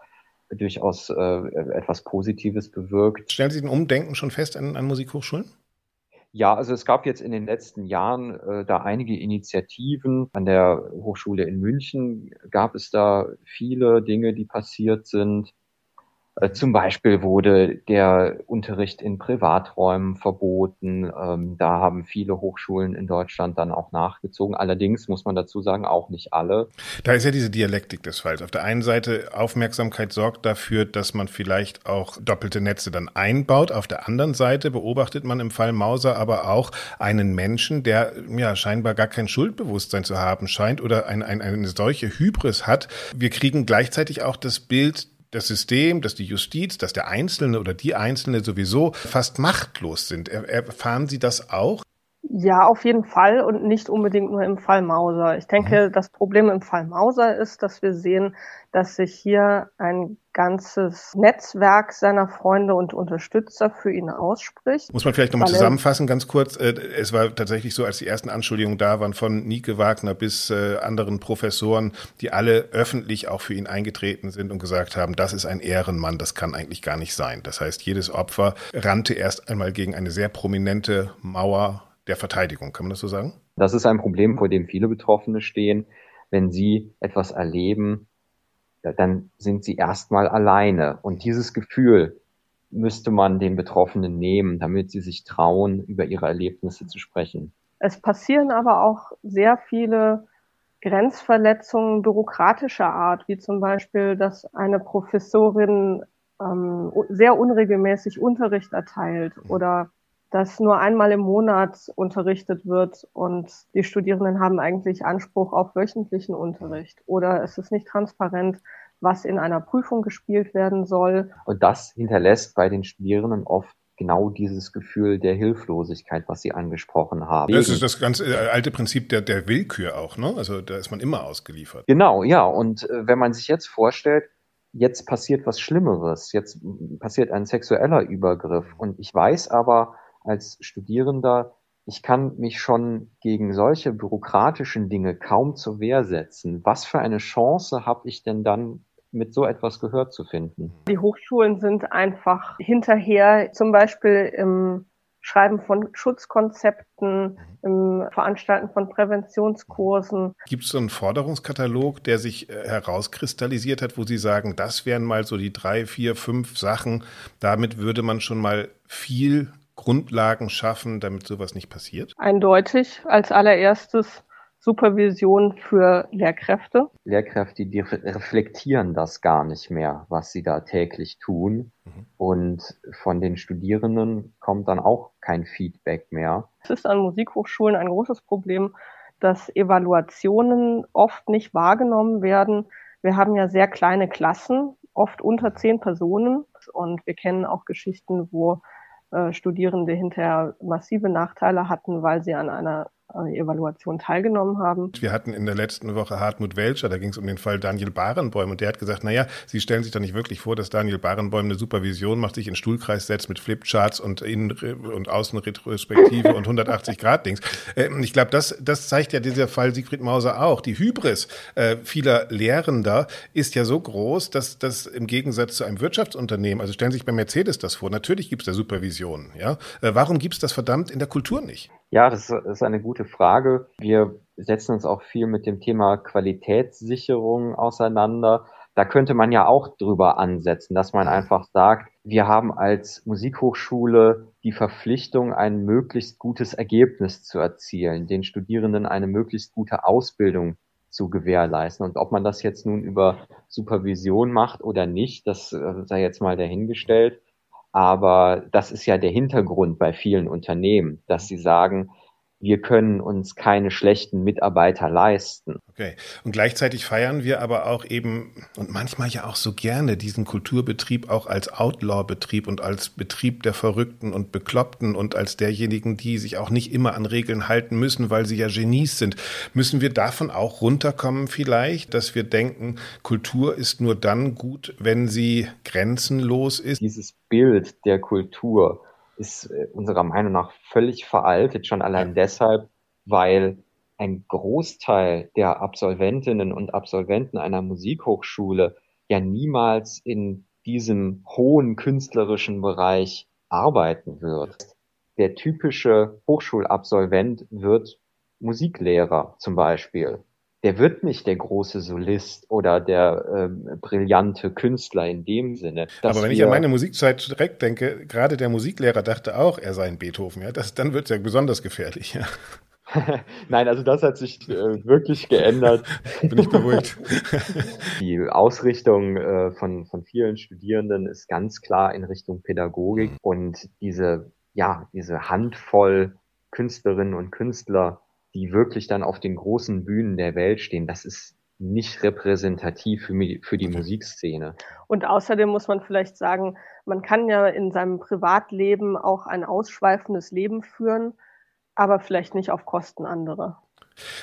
durchaus äh, etwas Positives bewirkt. Stellen Sie ein Umdenken schon fest an, an Musikhochschulen? Ja, also es gab jetzt in den letzten Jahren äh, da einige Initiativen. An der Hochschule in München gab es da viele Dinge, die passiert sind. Äh, zum Beispiel wurde der Unterricht in Privaträumen verboten. Ähm, da haben viele Hochschulen in Deutschland dann auch nachgezogen. Allerdings muss man dazu sagen, auch nicht alle. Da ist ja diese Dialektik des Falls. Auf der einen Seite Aufmerksamkeit sorgt dafür, dass man vielleicht auch doppelte Netze dann einbaut. Auf der anderen Seite beobachtet man im Fall Mauser aber auch einen Menschen, der ja scheinbar gar kein Schuldbewusstsein zu haben scheint oder ein, ein, eine solche Hybris hat. Wir kriegen gleichzeitig auch das Bild, das System, dass die Justiz, dass der Einzelne oder die Einzelne sowieso fast machtlos sind. Erfahren Sie das auch? Ja, auf jeden Fall und nicht unbedingt nur im Fall Mauser. Ich denke, mhm. das Problem im Fall Mauser ist, dass wir sehen, dass sich hier ein ganzes Netzwerk seiner Freunde und Unterstützer für ihn ausspricht. Muss man vielleicht nochmal zusammenfassen, ganz kurz. Äh, es war tatsächlich so, als die ersten Anschuldigungen da waren, von Nike Wagner bis äh, anderen Professoren, die alle öffentlich auch für ihn eingetreten sind und gesagt haben, das ist ein Ehrenmann, das kann eigentlich gar nicht sein. Das heißt, jedes Opfer rannte erst einmal gegen eine sehr prominente Mauer der Verteidigung. Kann man das so sagen? Das ist ein Problem, vor dem viele Betroffene stehen. Wenn sie etwas erleben, dann sind sie erstmal alleine. Und dieses Gefühl müsste man den Betroffenen nehmen, damit sie sich trauen, über ihre Erlebnisse zu sprechen. Es passieren aber auch sehr viele Grenzverletzungen bürokratischer Art, wie zum Beispiel, dass eine Professorin ähm, sehr unregelmäßig Unterricht erteilt oder dass nur einmal im Monat unterrichtet wird und die Studierenden haben eigentlich Anspruch auf wöchentlichen Unterricht oder es ist nicht transparent, was in einer Prüfung gespielt werden soll. Und das hinterlässt bei den Studierenden oft genau dieses Gefühl der Hilflosigkeit, was Sie angesprochen haben. Das ist das ganz äh, alte Prinzip der, der Willkür auch, ne? Also da ist man immer ausgeliefert. Genau, ja. Und äh, wenn man sich jetzt vorstellt, jetzt passiert was Schlimmeres, jetzt passiert ein sexueller Übergriff und ich weiß aber, als Studierender, ich kann mich schon gegen solche bürokratischen Dinge kaum zur Wehr setzen. Was für eine Chance habe ich denn dann mit so etwas gehört zu finden? Die Hochschulen sind einfach hinterher, zum Beispiel im Schreiben von Schutzkonzepten, im Veranstalten von Präventionskursen. Gibt es so einen Forderungskatalog, der sich äh, herauskristallisiert hat, wo Sie sagen, das wären mal so die drei, vier, fünf Sachen, damit würde man schon mal viel Grundlagen schaffen, damit sowas nicht passiert? Eindeutig. Als allererstes Supervision für Lehrkräfte. Lehrkräfte, die reflektieren das gar nicht mehr, was sie da täglich tun. Mhm. Und von den Studierenden kommt dann auch kein Feedback mehr. Es ist an Musikhochschulen ein großes Problem, dass Evaluationen oft nicht wahrgenommen werden. Wir haben ja sehr kleine Klassen, oft unter zehn Personen. Und wir kennen auch Geschichten, wo Studierende hinterher massive Nachteile hatten, weil sie an einer Evaluation teilgenommen haben. Wir hatten in der letzten Woche Hartmut Welcher, da ging es um den Fall Daniel Barenbäum und der hat gesagt, naja, Sie stellen sich doch nicht wirklich vor, dass Daniel Barenbäum eine Supervision macht, sich in Stuhlkreis setzt mit Flipcharts und Innen- und Außenretrospektive und 180 Grad Dings. Ähm, ich glaube, das, das zeigt ja dieser Fall Siegfried Mauser auch. Die Hybris äh, vieler Lehrender ist ja so groß, dass das im Gegensatz zu einem Wirtschaftsunternehmen, also stellen Sie sich bei Mercedes das vor, natürlich gibt es da Supervision. Ja? Äh, warum gibt es das verdammt in der Kultur nicht? Ja, das ist eine gute Frage. Wir setzen uns auch viel mit dem Thema Qualitätssicherung auseinander. Da könnte man ja auch drüber ansetzen, dass man einfach sagt, wir haben als Musikhochschule die Verpflichtung, ein möglichst gutes Ergebnis zu erzielen, den Studierenden eine möglichst gute Ausbildung zu gewährleisten. Und ob man das jetzt nun über Supervision macht oder nicht, das sei jetzt mal dahingestellt. Aber das ist ja der Hintergrund bei vielen Unternehmen, dass sie sagen, wir können uns keine schlechten Mitarbeiter leisten. Okay. Und gleichzeitig feiern wir aber auch eben und manchmal ja auch so gerne diesen Kulturbetrieb auch als Outlaw-Betrieb und als Betrieb der Verrückten und Bekloppten und als derjenigen, die sich auch nicht immer an Regeln halten müssen, weil sie ja Genies sind. Müssen wir davon auch runterkommen vielleicht, dass wir denken, Kultur ist nur dann gut, wenn sie grenzenlos ist? Dieses Bild der Kultur ist äh, unserer Meinung nach völlig veraltet, schon allein deshalb, weil ein Großteil der Absolventinnen und Absolventen einer Musikhochschule ja niemals in diesem hohen künstlerischen Bereich arbeiten wird. Der typische Hochschulabsolvent wird Musiklehrer zum Beispiel der wird nicht der große Solist oder der äh, brillante Künstler in dem Sinne. Aber wenn ich an meine Musikzeit direkt denke, gerade der Musiklehrer dachte auch, er sei ein Beethoven. Ja, das, dann wird es ja besonders gefährlich. Ja. Nein, also das hat sich äh, wirklich geändert. Bin ich beruhigt. Die Ausrichtung äh, von, von vielen Studierenden ist ganz klar in Richtung Pädagogik mhm. und diese, ja, diese Handvoll Künstlerinnen und Künstler, die wirklich dann auf den großen Bühnen der Welt stehen, das ist nicht repräsentativ für, für die Musikszene. Und außerdem muss man vielleicht sagen, man kann ja in seinem Privatleben auch ein ausschweifendes Leben führen, aber vielleicht nicht auf Kosten anderer.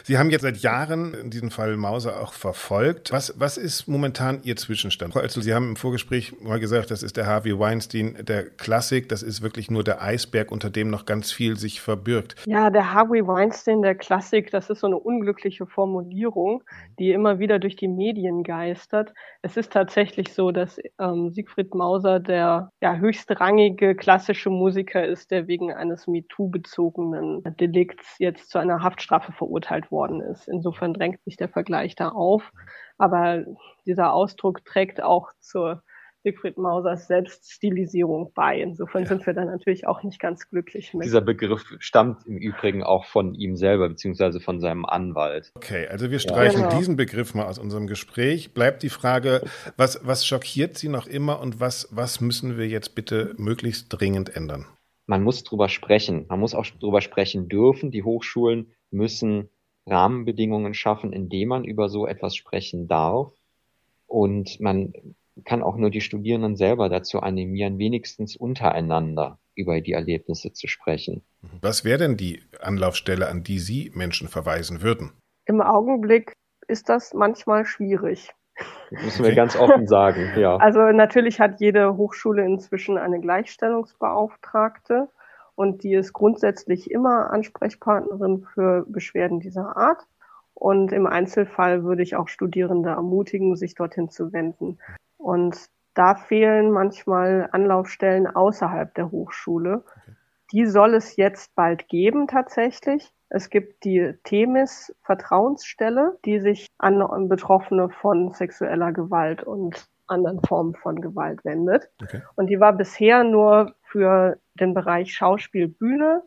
Sie haben jetzt seit Jahren in diesem Fall Mauser auch verfolgt. Was, was ist momentan Ihr Zwischenstand? Frau Oetzel, Sie haben im Vorgespräch mal gesagt, das ist der Harvey Weinstein der Klassik. Das ist wirklich nur der Eisberg, unter dem noch ganz viel sich verbirgt. Ja, der Harvey Weinstein der Klassik, das ist so eine unglückliche Formulierung, die immer wieder durch die Medien geistert. Es ist tatsächlich so, dass ähm, Siegfried Mauser der ja, höchstrangige klassische Musiker ist, der wegen eines MeToo-bezogenen Delikts jetzt zu einer Haftstrafe verurteilt verurteilt worden ist. Insofern drängt sich der Vergleich da auf. Aber dieser Ausdruck trägt auch zur Siegfried Mausers Selbststilisierung bei. Insofern ja. sind wir da natürlich auch nicht ganz glücklich mit. Dieser Begriff stammt im Übrigen auch von ihm selber, beziehungsweise von seinem Anwalt. Okay, also wir streichen ja. genau. diesen Begriff mal aus unserem Gespräch. Bleibt die Frage, was, was schockiert Sie noch immer und was, was müssen wir jetzt bitte möglichst dringend ändern? Man muss drüber sprechen. Man muss auch drüber sprechen dürfen. Die Hochschulen müssen Rahmenbedingungen schaffen, indem man über so etwas sprechen darf. Und man kann auch nur die Studierenden selber dazu animieren, wenigstens untereinander über die Erlebnisse zu sprechen. Was wäre denn die Anlaufstelle, an die Sie Menschen verweisen würden? Im Augenblick ist das manchmal schwierig. Das müssen wir ganz offen sagen, ja. Also natürlich hat jede Hochschule inzwischen eine Gleichstellungsbeauftragte und die ist grundsätzlich immer Ansprechpartnerin für Beschwerden dieser Art. Und im Einzelfall würde ich auch Studierende ermutigen, sich dorthin zu wenden. Und da fehlen manchmal Anlaufstellen außerhalb der Hochschule, die soll es jetzt bald geben tatsächlich. Es gibt die Themis Vertrauensstelle, die sich an Betroffene von sexueller Gewalt und anderen Formen von Gewalt wendet. Okay. Und die war bisher nur für den Bereich Schauspiel, Bühne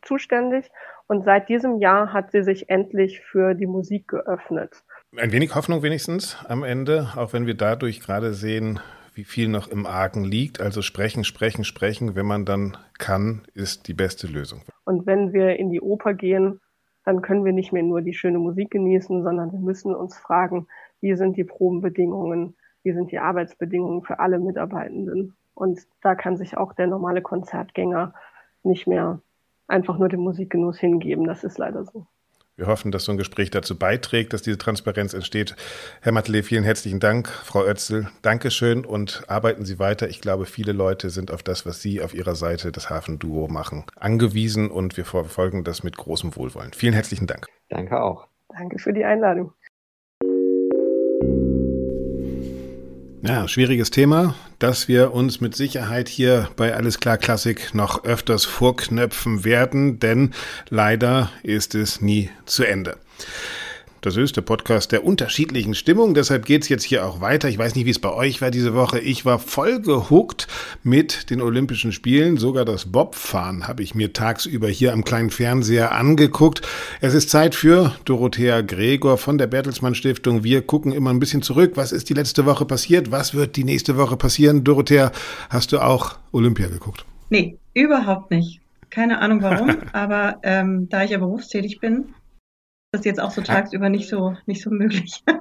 zuständig. Und seit diesem Jahr hat sie sich endlich für die Musik geöffnet. Ein wenig Hoffnung wenigstens am Ende, auch wenn wir dadurch gerade sehen, wie viel noch im Argen liegt. Also sprechen, sprechen, sprechen, wenn man dann kann, ist die beste Lösung. Und wenn wir in die Oper gehen, dann können wir nicht mehr nur die schöne Musik genießen, sondern wir müssen uns fragen, wie sind die Probenbedingungen, wie sind die Arbeitsbedingungen für alle Mitarbeitenden. Und da kann sich auch der normale Konzertgänger nicht mehr einfach nur dem Musikgenuss hingeben. Das ist leider so. Wir hoffen, dass so ein Gespräch dazu beiträgt, dass diese Transparenz entsteht. Herr Matele, vielen herzlichen Dank. Frau Oetzel, Dankeschön und arbeiten Sie weiter. Ich glaube, viele Leute sind auf das, was Sie auf Ihrer Seite, das Hafenduo machen, angewiesen und wir verfolgen das mit großem Wohlwollen. Vielen herzlichen Dank. Danke auch. Danke für die Einladung. Ja, schwieriges Thema, das wir uns mit Sicherheit hier bei Alles klar Klassik noch öfters vorknöpfen werden, denn leider ist es nie zu Ende. Das der Podcast der unterschiedlichen Stimmung. Deshalb geht's jetzt hier auch weiter. Ich weiß nicht, wie es bei euch war diese Woche. Ich war voll gehuckt mit den Olympischen Spielen. Sogar das Bobfahren habe ich mir tagsüber hier am kleinen Fernseher angeguckt. Es ist Zeit für Dorothea Gregor von der Bertelsmann Stiftung. Wir gucken immer ein bisschen zurück. Was ist die letzte Woche passiert? Was wird die nächste Woche passieren? Dorothea, hast du auch Olympia geguckt? Nee, überhaupt nicht. Keine Ahnung warum, aber ähm, da ich ja berufstätig bin, das ist jetzt auch so tagsüber nicht so, nicht so möglich.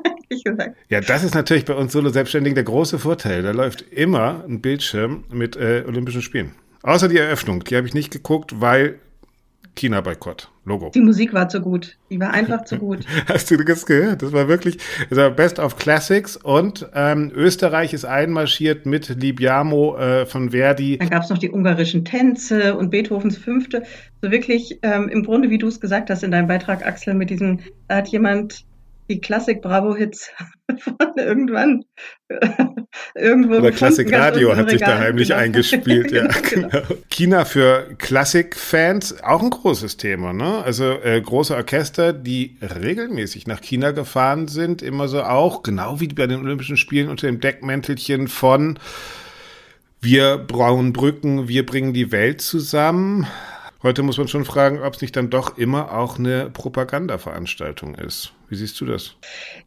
gesagt. Ja, das ist natürlich bei uns Solo-Selbstständigen der große Vorteil. Da läuft immer ein Bildschirm mit äh, Olympischen Spielen. Außer die Eröffnung, die habe ich nicht geguckt, weil China-Boykott. Logo. Die Musik war zu gut. Die war einfach zu gut. Hast du das gehört? Das war wirklich das war Best of Classics und ähm, Österreich ist einmarschiert mit Libiamo äh, von Verdi. Dann gab es noch die ungarischen Tänze und Beethovens Fünfte. So wirklich ähm, im Grunde, wie du es gesagt hast in deinem Beitrag, Axel, mit diesem, da hat jemand die Klassik Bravo Hits von irgendwann irgendwo Oder Klassik Radio hat sich da heimlich genau. eingespielt, ja. genau. genau. China für Klassik-Fans auch ein großes Thema, ne? Also äh, große Orchester, die regelmäßig nach China gefahren sind, immer so auch, genau wie bei den Olympischen Spielen unter dem Deckmäntelchen von wir brauchen Brücken, wir bringen die Welt zusammen. Heute muss man schon fragen, ob es nicht dann doch immer auch eine Propagandaveranstaltung ist. Wie siehst du das?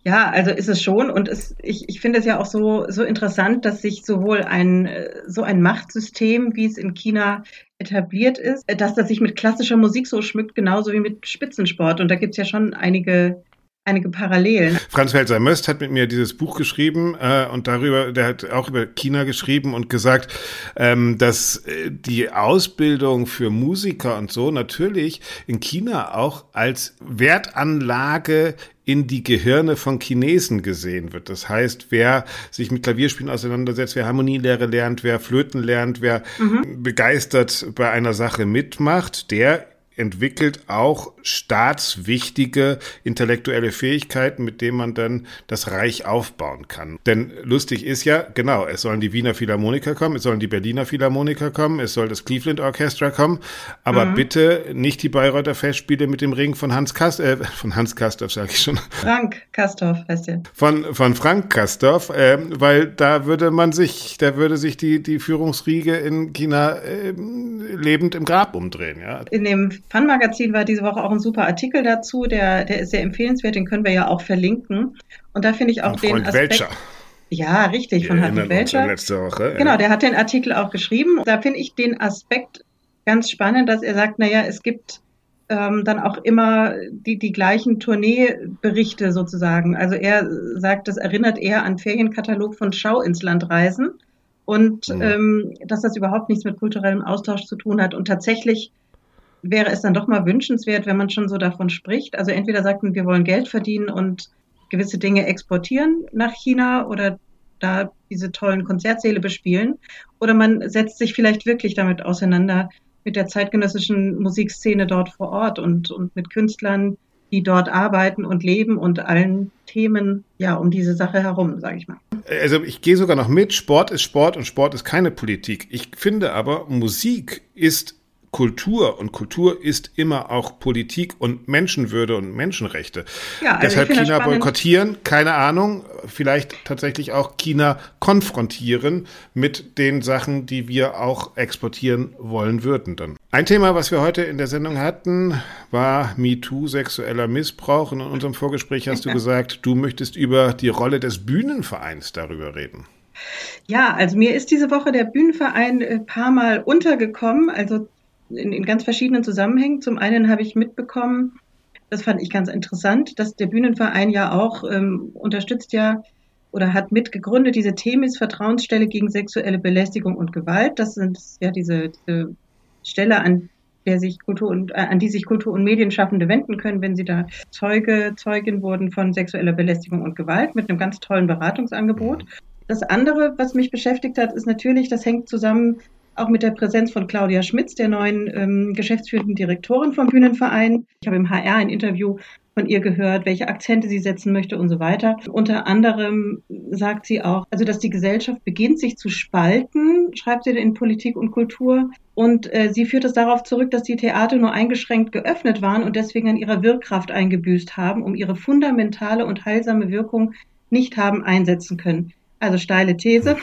Ja, also ist es schon. Und es, ich, ich finde es ja auch so, so interessant, dass sich sowohl ein, so ein Machtsystem, wie es in China etabliert ist, dass das sich mit klassischer Musik so schmückt, genauso wie mit Spitzensport. Und da gibt es ja schon einige einige Parallelen. Franz Welser Möst hat mit mir dieses Buch geschrieben äh, und darüber, der hat auch über China geschrieben und gesagt, ähm, dass äh, die Ausbildung für Musiker und so natürlich in China auch als Wertanlage in die Gehirne von Chinesen gesehen wird. Das heißt, wer sich mit Klavierspielen auseinandersetzt, wer Harmonielehre lernt, wer Flöten lernt, wer mhm. begeistert bei einer Sache mitmacht, der entwickelt auch staatswichtige intellektuelle Fähigkeiten, mit denen man dann das Reich aufbauen kann. Denn lustig ist ja, genau, es sollen die Wiener Philharmoniker kommen, es sollen die Berliner Philharmoniker kommen, es soll das Cleveland Orchestra kommen, aber mhm. bitte nicht die Bayreuther Festspiele mit dem Ring von Hans Kast, äh, von Hans Kastorf, sage ich schon. Frank Kastorf heißt er. Von, von Frank Kastorf, äh, weil da würde man sich, da würde sich die, die Führungsriege in China äh, lebend im Grab umdrehen, ja. In dem Fun-Magazin war diese Woche auch ein super Artikel dazu, der, der ist sehr empfehlenswert, den können wir ja auch verlinken. Und da finde ich auch den Aspekt. Welcher. Ja, richtig, von Hartmut Welcher. Letzte Woche, genau, der hat den Artikel auch geschrieben. Da finde ich den Aspekt ganz spannend, dass er sagt, naja, es gibt ähm, dann auch immer die, die gleichen Tourneeberichte sozusagen. Also er sagt, das erinnert eher an Ferienkatalog von Schau ins Land reisen und mhm. ähm, dass das überhaupt nichts mit kulturellem Austausch zu tun hat. Und tatsächlich wäre es dann doch mal wünschenswert, wenn man schon so davon spricht. Also entweder sagt man, wir wollen Geld verdienen und gewisse Dinge exportieren nach China oder da diese tollen Konzertsäle bespielen. Oder man setzt sich vielleicht wirklich damit auseinander mit der zeitgenössischen Musikszene dort vor Ort und, und mit Künstlern, die dort arbeiten und leben und allen Themen ja um diese Sache herum, sage ich mal. Also ich gehe sogar noch mit, Sport ist Sport und Sport ist keine Politik. Ich finde aber, Musik ist Kultur und Kultur ist immer auch Politik und Menschenwürde und Menschenrechte. Ja, also Deshalb China boykottieren, keine Ahnung, vielleicht tatsächlich auch China konfrontieren mit den Sachen, die wir auch exportieren wollen würden dann. Ein Thema, was wir heute in der Sendung hatten, war MeToo, sexueller Missbrauch. Und in unserem Vorgespräch hast du gesagt, du möchtest über die Rolle des Bühnenvereins darüber reden. Ja, also mir ist diese Woche der Bühnenverein ein paar Mal untergekommen, also in, in ganz verschiedenen Zusammenhängen. Zum einen habe ich mitbekommen, das fand ich ganz interessant, dass der Bühnenverein ja auch ähm, unterstützt ja oder hat mitgegründet diese Themis Vertrauensstelle gegen sexuelle Belästigung und Gewalt. Das sind ja diese, diese Stelle, an der sich Kultur und äh, an die sich Kultur- und Medienschaffende wenden können, wenn sie da Zeuge, Zeugin wurden von sexueller Belästigung und Gewalt mit einem ganz tollen Beratungsangebot. Das andere, was mich beschäftigt hat, ist natürlich, das hängt zusammen auch mit der Präsenz von Claudia Schmitz, der neuen ähm, geschäftsführenden Direktorin vom Bühnenverein. Ich habe im HR ein Interview von ihr gehört, welche Akzente sie setzen möchte und so weiter. Unter anderem sagt sie auch, also dass die Gesellschaft beginnt, sich zu spalten, schreibt sie in Politik und Kultur. Und äh, sie führt es darauf zurück, dass die Theater nur eingeschränkt geöffnet waren und deswegen an ihrer Wirkkraft eingebüßt haben, um ihre fundamentale und heilsame Wirkung nicht haben einsetzen können. Also steile These.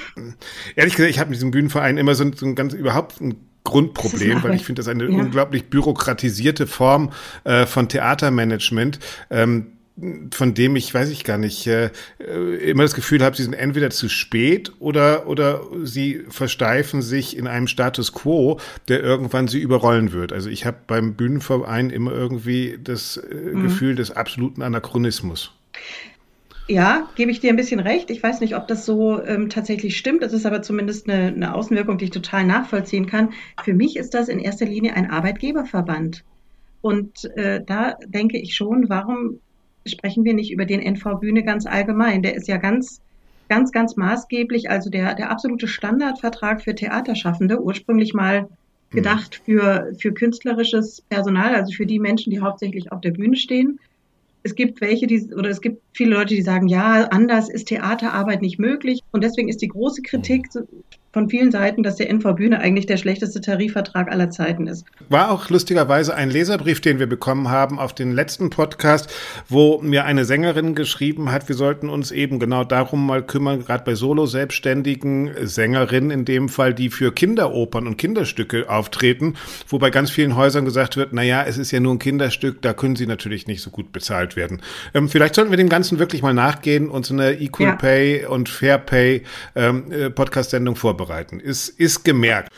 Ehrlich gesagt, ich habe mit diesem Bühnenverein immer so ein, so ein ganz überhaupt ein Grundproblem, weil ich finde, das ist eine Ja. unglaublich bürokratisierte Form äh, von Theatermanagement. Ähm, von dem ich, weiß ich gar nicht, äh, äh, immer das Gefühl habe, sie sind entweder zu spät oder, oder sie versteifen sich in einem Status quo, der irgendwann sie überrollen wird. Also ich habe beim Bühnenverein immer irgendwie das äh, Mhm. Gefühl des absoluten Anachronismus. Ja, gebe ich dir ein bisschen recht. Ich weiß nicht, ob das so ähm, tatsächlich stimmt. Das ist aber zumindest eine, eine Außenwirkung, die ich total nachvollziehen kann. Für mich ist das in erster Linie ein Arbeitgeberverband. Und äh, da denke ich schon, warum sprechen wir nicht über den NV Bühne ganz allgemein? Der ist ja ganz, ganz, ganz maßgeblich, also der, der absolute Standardvertrag für Theaterschaffende, ursprünglich mal gedacht für, für künstlerisches Personal, also für die Menschen, die hauptsächlich auf der Bühne stehen. Es gibt welche, die, oder es gibt viele Leute, die sagen, ja, anders ist Theaterarbeit nicht möglich. Und deswegen ist die große Kritik so- von vielen Seiten, dass der NV Bühne eigentlich der schlechteste Tarifvertrag aller Zeiten ist. War auch lustigerweise ein Leserbrief, den wir bekommen haben auf den letzten Podcast, wo mir eine Sängerin geschrieben hat, wir sollten uns eben genau darum mal kümmern, gerade bei Solo-selbstständigen Sängerinnen in dem Fall, die für Kinderopern und Kinderstücke auftreten, wo bei ganz vielen Häusern gesagt wird, na ja, es ist ja nur ein Kinderstück, da können sie natürlich nicht so gut bezahlt werden. Ähm, vielleicht sollten wir dem Ganzen wirklich mal nachgehen und so eine Equal Ja. Pay und Fair Pay ähm, äh, Podcast-Sendung vorbereiten. Ist, ist gemerkt.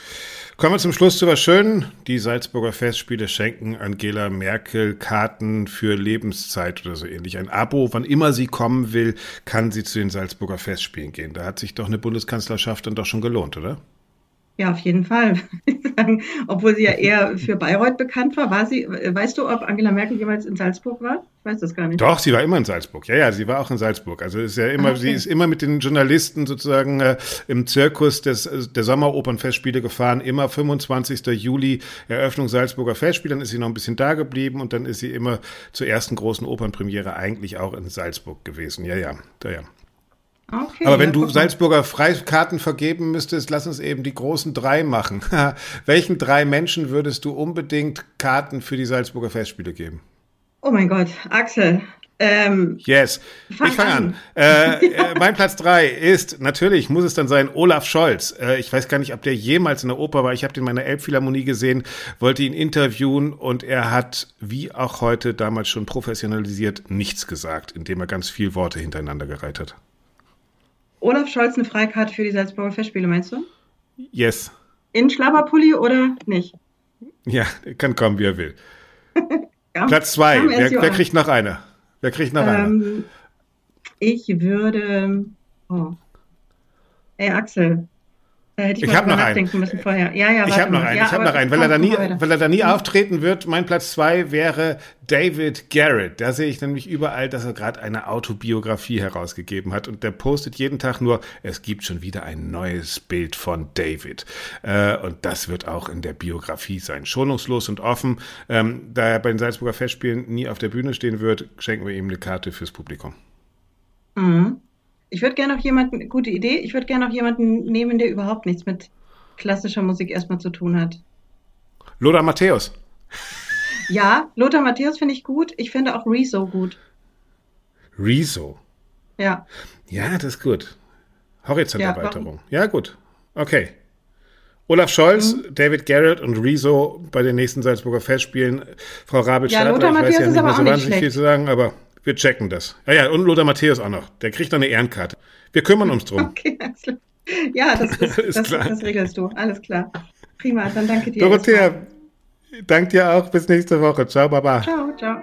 Kommen wir zum Schluss zu was Schönen. Die Salzburger Festspiele schenken Angela Merkel Karten für Lebenszeit oder so ähnlich. Ein Abo, wann immer sie kommen will, kann sie zu den Salzburger Festspielen gehen. Da hat sich doch eine Bundeskanzlerschaft dann doch schon gelohnt, oder? Ja, auf jeden Fall. Obwohl sie ja eher für Bayreuth bekannt war. War sie, weißt du, ob Angela Merkel jemals in Salzburg war? Ich weiß das gar nicht. Doch, sie war immer in Salzburg. Ja, ja, sie war auch in Salzburg. Also ist ja immer, okay. sie ist immer mit den Journalisten sozusagen äh, im Zirkus des, äh, der Sommeropernfestspiele gefahren. Immer 25. Juli Eröffnung Salzburger Festspiele. Dann ist sie noch ein bisschen da geblieben und dann ist sie immer zur ersten großen Opernpremiere eigentlich auch in Salzburg gewesen. Ja, ja, ja, ja. Okay, Aber wenn ja, du. Salzburger Freikarten vergeben müsstest, lass uns eben die großen drei machen. Welchen drei Menschen würdest du unbedingt Karten für die Salzburger Festspiele geben? Oh mein Gott, Axel. Ähm, Yes. Fang ich fange an. an. Äh, äh, mein Platz drei ist, natürlich muss es dann sein, Olaf Scholz. Äh, ich weiß gar nicht, ob der jemals in der Oper war. Ich habe den in meiner Elbphilharmonie gesehen, wollte ihn interviewen und er hat, wie auch heute, damals schon professionalisiert, nichts gesagt, indem er ganz viel Worte hintereinander gereiht hat. Olaf Scholz eine Freikarte für die Salzburger Festspiele, meinst du? Yes. In Schlabberpulli oder nicht? Ja, kann kommen, wie er will. Platz zwei. Wer, wer kriegt noch eine? Wer kriegt noch eine? Ähm, ich würde. Oh. Ey, Axel. Hätte ich, Ich mal hab drüber noch einen. müssen vorher. Ja, ja, Ich habe noch einen, Ja, ich habe noch einen. Weil er, da nie, weil er da nie auftreten wird, mein Platz zwei wäre David Garrett. Da sehe ich nämlich überall, dass er gerade eine Autobiografie herausgegeben hat und der postet jeden Tag nur, es gibt schon wieder ein neues Bild von David. Äh, und das wird auch in der Biografie sein. Schonungslos und offen. Ähm, da er bei den Salzburger Festspielen nie auf der Bühne stehen wird, schenken wir ihm eine Karte fürs Publikum. Mhm. Ich würde gerne noch jemanden, gute Idee, ich würde gerne noch jemanden nehmen, der überhaupt nichts mit klassischer Musik erstmal zu tun hat. Lothar Matthäus. Ja, Lothar Matthäus finde ich gut. Ich finde auch Rezo gut. Rezo. Ja. Ja, das ist gut. Horizonterweiterung. Ja, ja, gut. Okay. Olaf Scholz, mhm. David Garrett und Rezo bei den nächsten Salzburger Festspielen. Frau Rabel ja, Lothar ich weiß ja nicht mehr so wahnsinnig viel zu sagen, aber wir checken das. Ja, ja, und Lothar Matthäus auch noch. Der kriegt noch eine Ehrenkarte. Wir kümmern uns drum. Okay, ja, das, ist, das, das, das regelst du. Alles klar. Prima, dann danke dir. Dorothea, danke dir auch. Bis nächste Woche. Ciao, Baba. Ciao, ciao.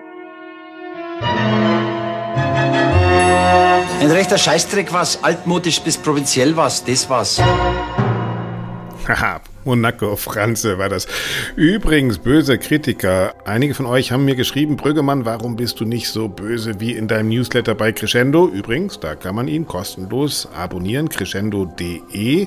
Ein rechter Scheißdreck was, altmodisch bis provinziell was, das was. Haha, Monaco, Franze war das. Übrigens, böse Kritiker. Einige von euch haben mir geschrieben, Brüggemann, warum bist du nicht so böse wie in deinem Newsletter bei Crescendo? Übrigens, da kann man ihn kostenlos abonnieren, crescendo.de.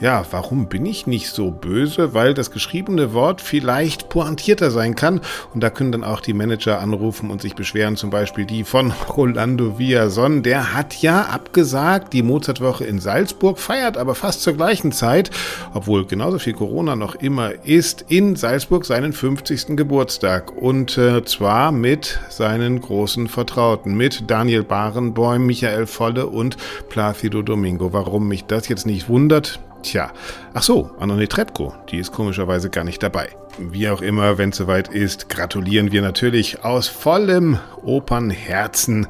Ja, warum bin ich nicht so böse? Weil das geschriebene Wort vielleicht pointierter sein kann. Und da können dann auch die Manager anrufen und sich beschweren, zum Beispiel die von Rolando Villason. Der hat ja abgesagt, die Mozartwoche in Salzburg feiert aber fast zur gleichen Zeit, obwohl genauso viel Corona noch immer ist, in Salzburg seinen 50. Geburtstag. Und äh, zwar mit seinen großen Vertrauten, mit Daniel Barenboim, Michael Volle und Placido Domingo. Warum mich das jetzt nicht wundert? Tja, ach so, Annone Trepko, die ist komischerweise gar nicht dabei. Wie auch immer, wenn es soweit ist, gratulieren wir natürlich aus vollem Opernherzen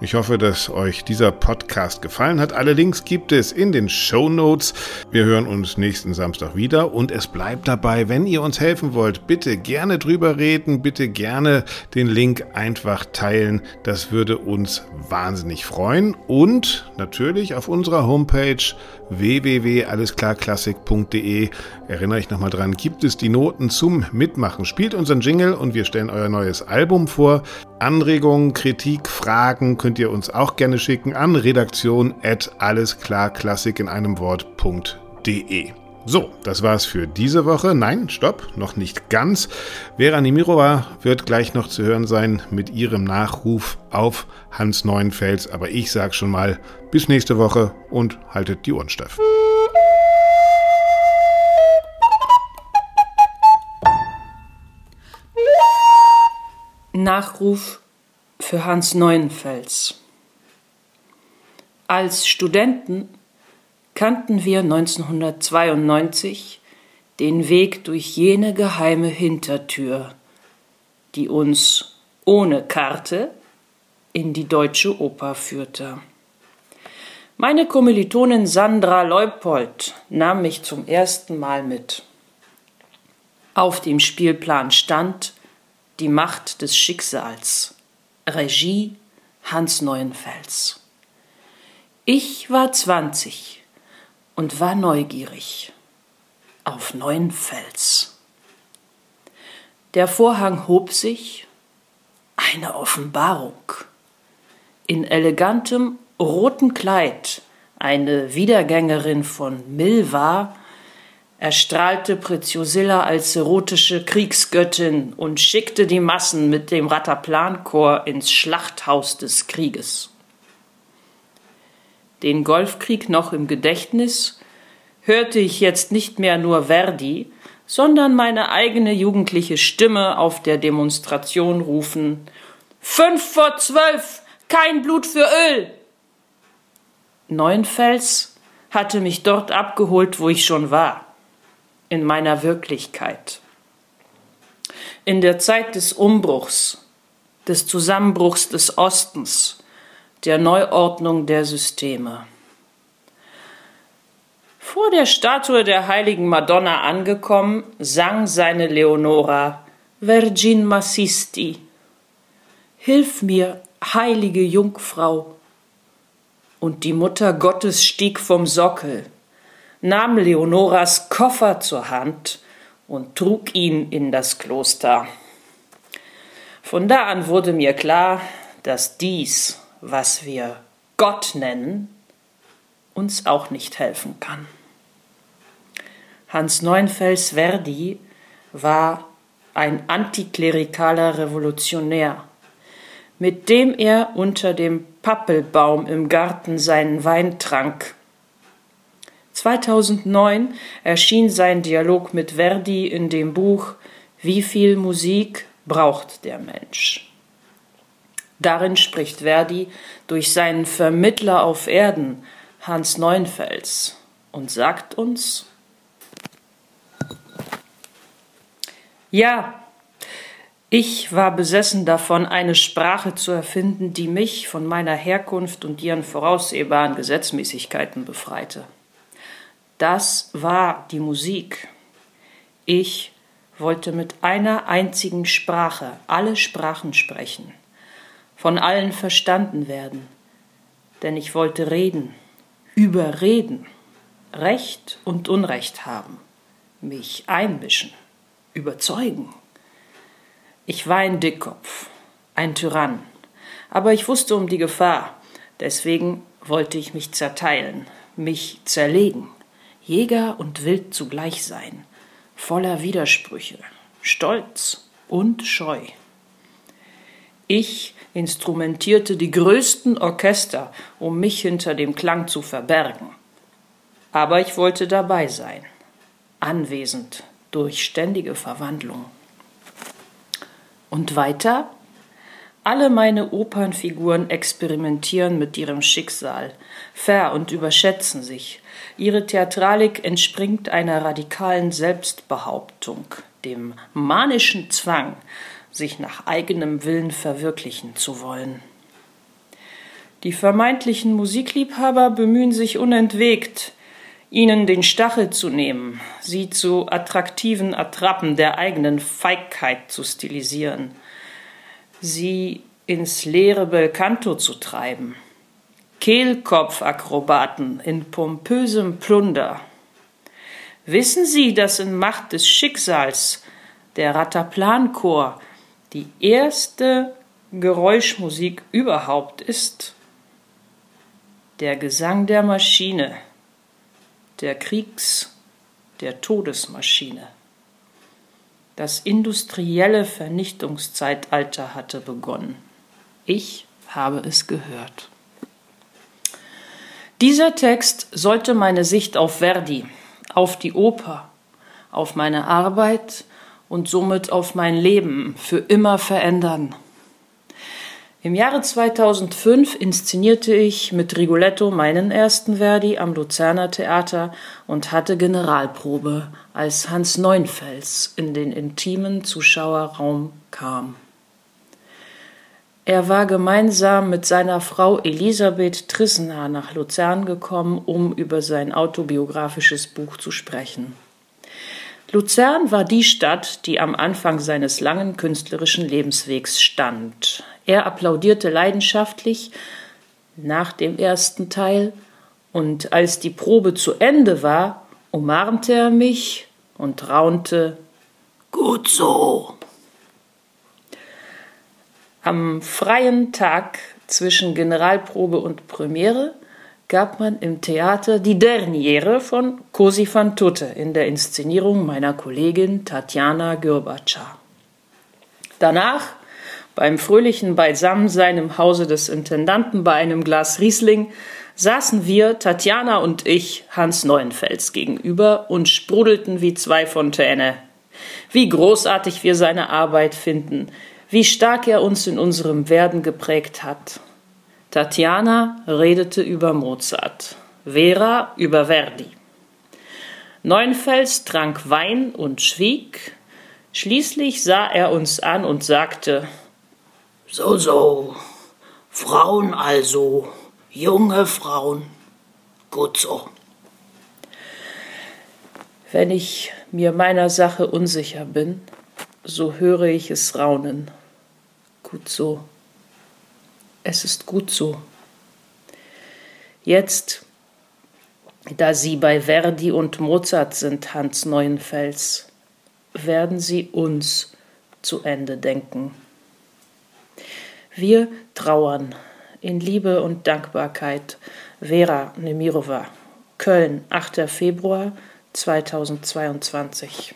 ich hoffe, dass euch dieser Podcast gefallen hat. Alle Links gibt es in den Show Notes. Wir hören uns nächsten Samstag wieder und es bleibt dabei, wenn ihr uns helfen wollt, bitte gerne drüber reden, bitte gerne den Link einfach teilen. Das würde uns wahnsinnig freuen und natürlich auf unserer Homepage www.allesklarklassik.de erinnere ich nochmal dran, gibt es die Noten zum Mitmachen. Spielt unseren Jingle und wir stellen euer neues Album vor. Anregungen, Kritik, Fragen könnt ihr uns auch gerne schicken an redaktion at allesklarklassik in einem Wort.de. So, das war's für diese Woche. Nein, stopp, noch nicht ganz. Vera Nimirova wird gleich noch zu hören sein mit ihrem Nachruf auf Hans Neuenfels. Aber ich sag schon mal, bis nächste Woche und haltet die Ohren steif. Nachruf für Hans Neuenfels. Als Studenten kannten wir 1992 den Weg durch jene geheime Hintertür, die uns ohne Karte in die Deutsche Oper führte. Meine Kommilitonin Sandra Leupold nahm mich zum ersten Mal mit. Auf dem Spielplan stand Die Macht des Schicksals, Regie Hans Neuenfels. Ich war zwanzig und war neugierig auf neuen Fels. Der Vorhang hob sich, eine Offenbarung. In elegantem roten Kleid, eine Wiedergängerin von Milva, erstrahlte Preziosilla als erotische Kriegsgöttin und schickte die Massen mit dem Rataplanchor ins Schlachthaus des Krieges. Den Golfkrieg noch im Gedächtnis, hörte ich jetzt nicht mehr nur Verdi, sondern meine eigene jugendliche Stimme auf der Demonstration rufen Fünf vor zwölf, kein Blut für Öl. Neuenfels hatte mich dort abgeholt, wo ich schon war, in meiner Wirklichkeit. In der Zeit des Umbruchs, des Zusammenbruchs des Ostens, der Neuordnung der Systeme. Vor der Statue der heiligen Madonna angekommen, sang seine Leonora Vergin Massisti. Hilf mir, heilige Jungfrau. Und die Mutter Gottes stieg vom Sockel, nahm Leonoras Koffer zur Hand und trug ihn in das Kloster. Von da an wurde mir klar, dass dies was wir Gott nennen, uns auch nicht helfen kann. Hans Neuenfels Verdi war ein antiklerikaler Revolutionär, mit dem er unter dem Pappelbaum im Garten seinen Wein trank. 2009 erschien sein Dialog mit Verdi in dem Buch Wie viel Musik braucht der Mensch? Darin spricht Verdi durch seinen Vermittler auf Erden, Hans Neuenfels, und sagt uns, ja, ich war besessen davon, eine Sprache zu erfinden, die mich von meiner Herkunft und ihren voraussehbaren Gesetzmäßigkeiten befreite. Das war die Musik. Ich wollte mit einer einzigen Sprache alle Sprachen sprechen, von allen verstanden werden, denn ich wollte reden, überreden, Recht und Unrecht haben, mich einmischen, überzeugen. Ich war ein Dickkopf, ein Tyrann, aber ich wusste um die Gefahr, deswegen wollte ich mich zerteilen, mich zerlegen, Jäger und Wild zugleich sein, voller Widersprüche, stolz und scheu. Ich instrumentierte die größten Orchester, um mich hinter dem Klang zu verbergen. Aber ich wollte dabei sein, anwesend durch ständige Verwandlung. Und weiter? Alle meine Opernfiguren experimentieren mit ihrem Schicksal, ver- und überschätzen sich. Ihre Theatralik entspringt einer radikalen Selbstbehauptung, dem manischen Zwang, sich nach eigenem Willen verwirklichen zu wollen. Die vermeintlichen Musikliebhaber bemühen sich unentwegt, ihnen den Stachel zu nehmen, sie zu attraktiven Attrappen der eigenen Feigheit zu stilisieren, sie ins leere Belcanto zu treiben, Kehlkopfakrobaten in pompösem Plunder. Wissen Sie, dass in Macht des Schicksals der Rataplanchor die erste Geräuschmusik überhaupt ist? Der Gesang der Maschine der Kriegs-, der Todesmaschine. Das industrielle Vernichtungszeitalter hatte begonnen. Ich habe es gehört. Dieser Text sollte meine Sicht auf Verdi, auf die Oper, auf meine Arbeit und somit auf mein Leben für immer verändern. Im Jahre 2005 inszenierte ich mit Rigoletto meinen ersten Verdi am Luzerner Theater und hatte Generalprobe, als Hans Neunfels in den intimen Zuschauerraum kam. Er war gemeinsam mit seiner Frau Elisabeth Trissenhaar nach Luzern gekommen, um über sein autobiografisches Buch zu sprechen. Luzern war die Stadt, die am Anfang seines langen künstlerischen Lebenswegs stand. Er applaudierte leidenschaftlich nach dem ersten Teil, und als die Probe zu Ende war, umarmte er mich und raunte Gut so. Am freien Tag zwischen Generalprobe und Premiere gab man im Theater die Derniere von Cosi fan tutte in der Inszenierung meiner Kollegin Tatjana Gürbatscha. Danach beim fröhlichen Beisammensein im Hause des Intendanten bei einem Glas Riesling saßen wir, Tatjana und ich, Hans Neuenfels gegenüber und sprudelten wie zwei Fontäne. Wie großartig wir seine Arbeit finden, wie stark er uns in unserem Werden geprägt hat. Tatjana redete über Mozart, Vera über Verdi. Neuenfels trank Wein und schwieg, schließlich sah er uns an und sagte so, so. Frauen also. Junge Frauen. Gut so. Wenn ich mir meiner Sache unsicher bin, so höre ich es raunen. Gut so. Es ist gut so. Jetzt, da Sie bei Verdi und Mozart sind, Hans Neuenfels, werden Sie uns zu Ende denken. Wir trauern in Liebe und Dankbarkeit. Vera Nemirova, Köln, 8. Februar 2022.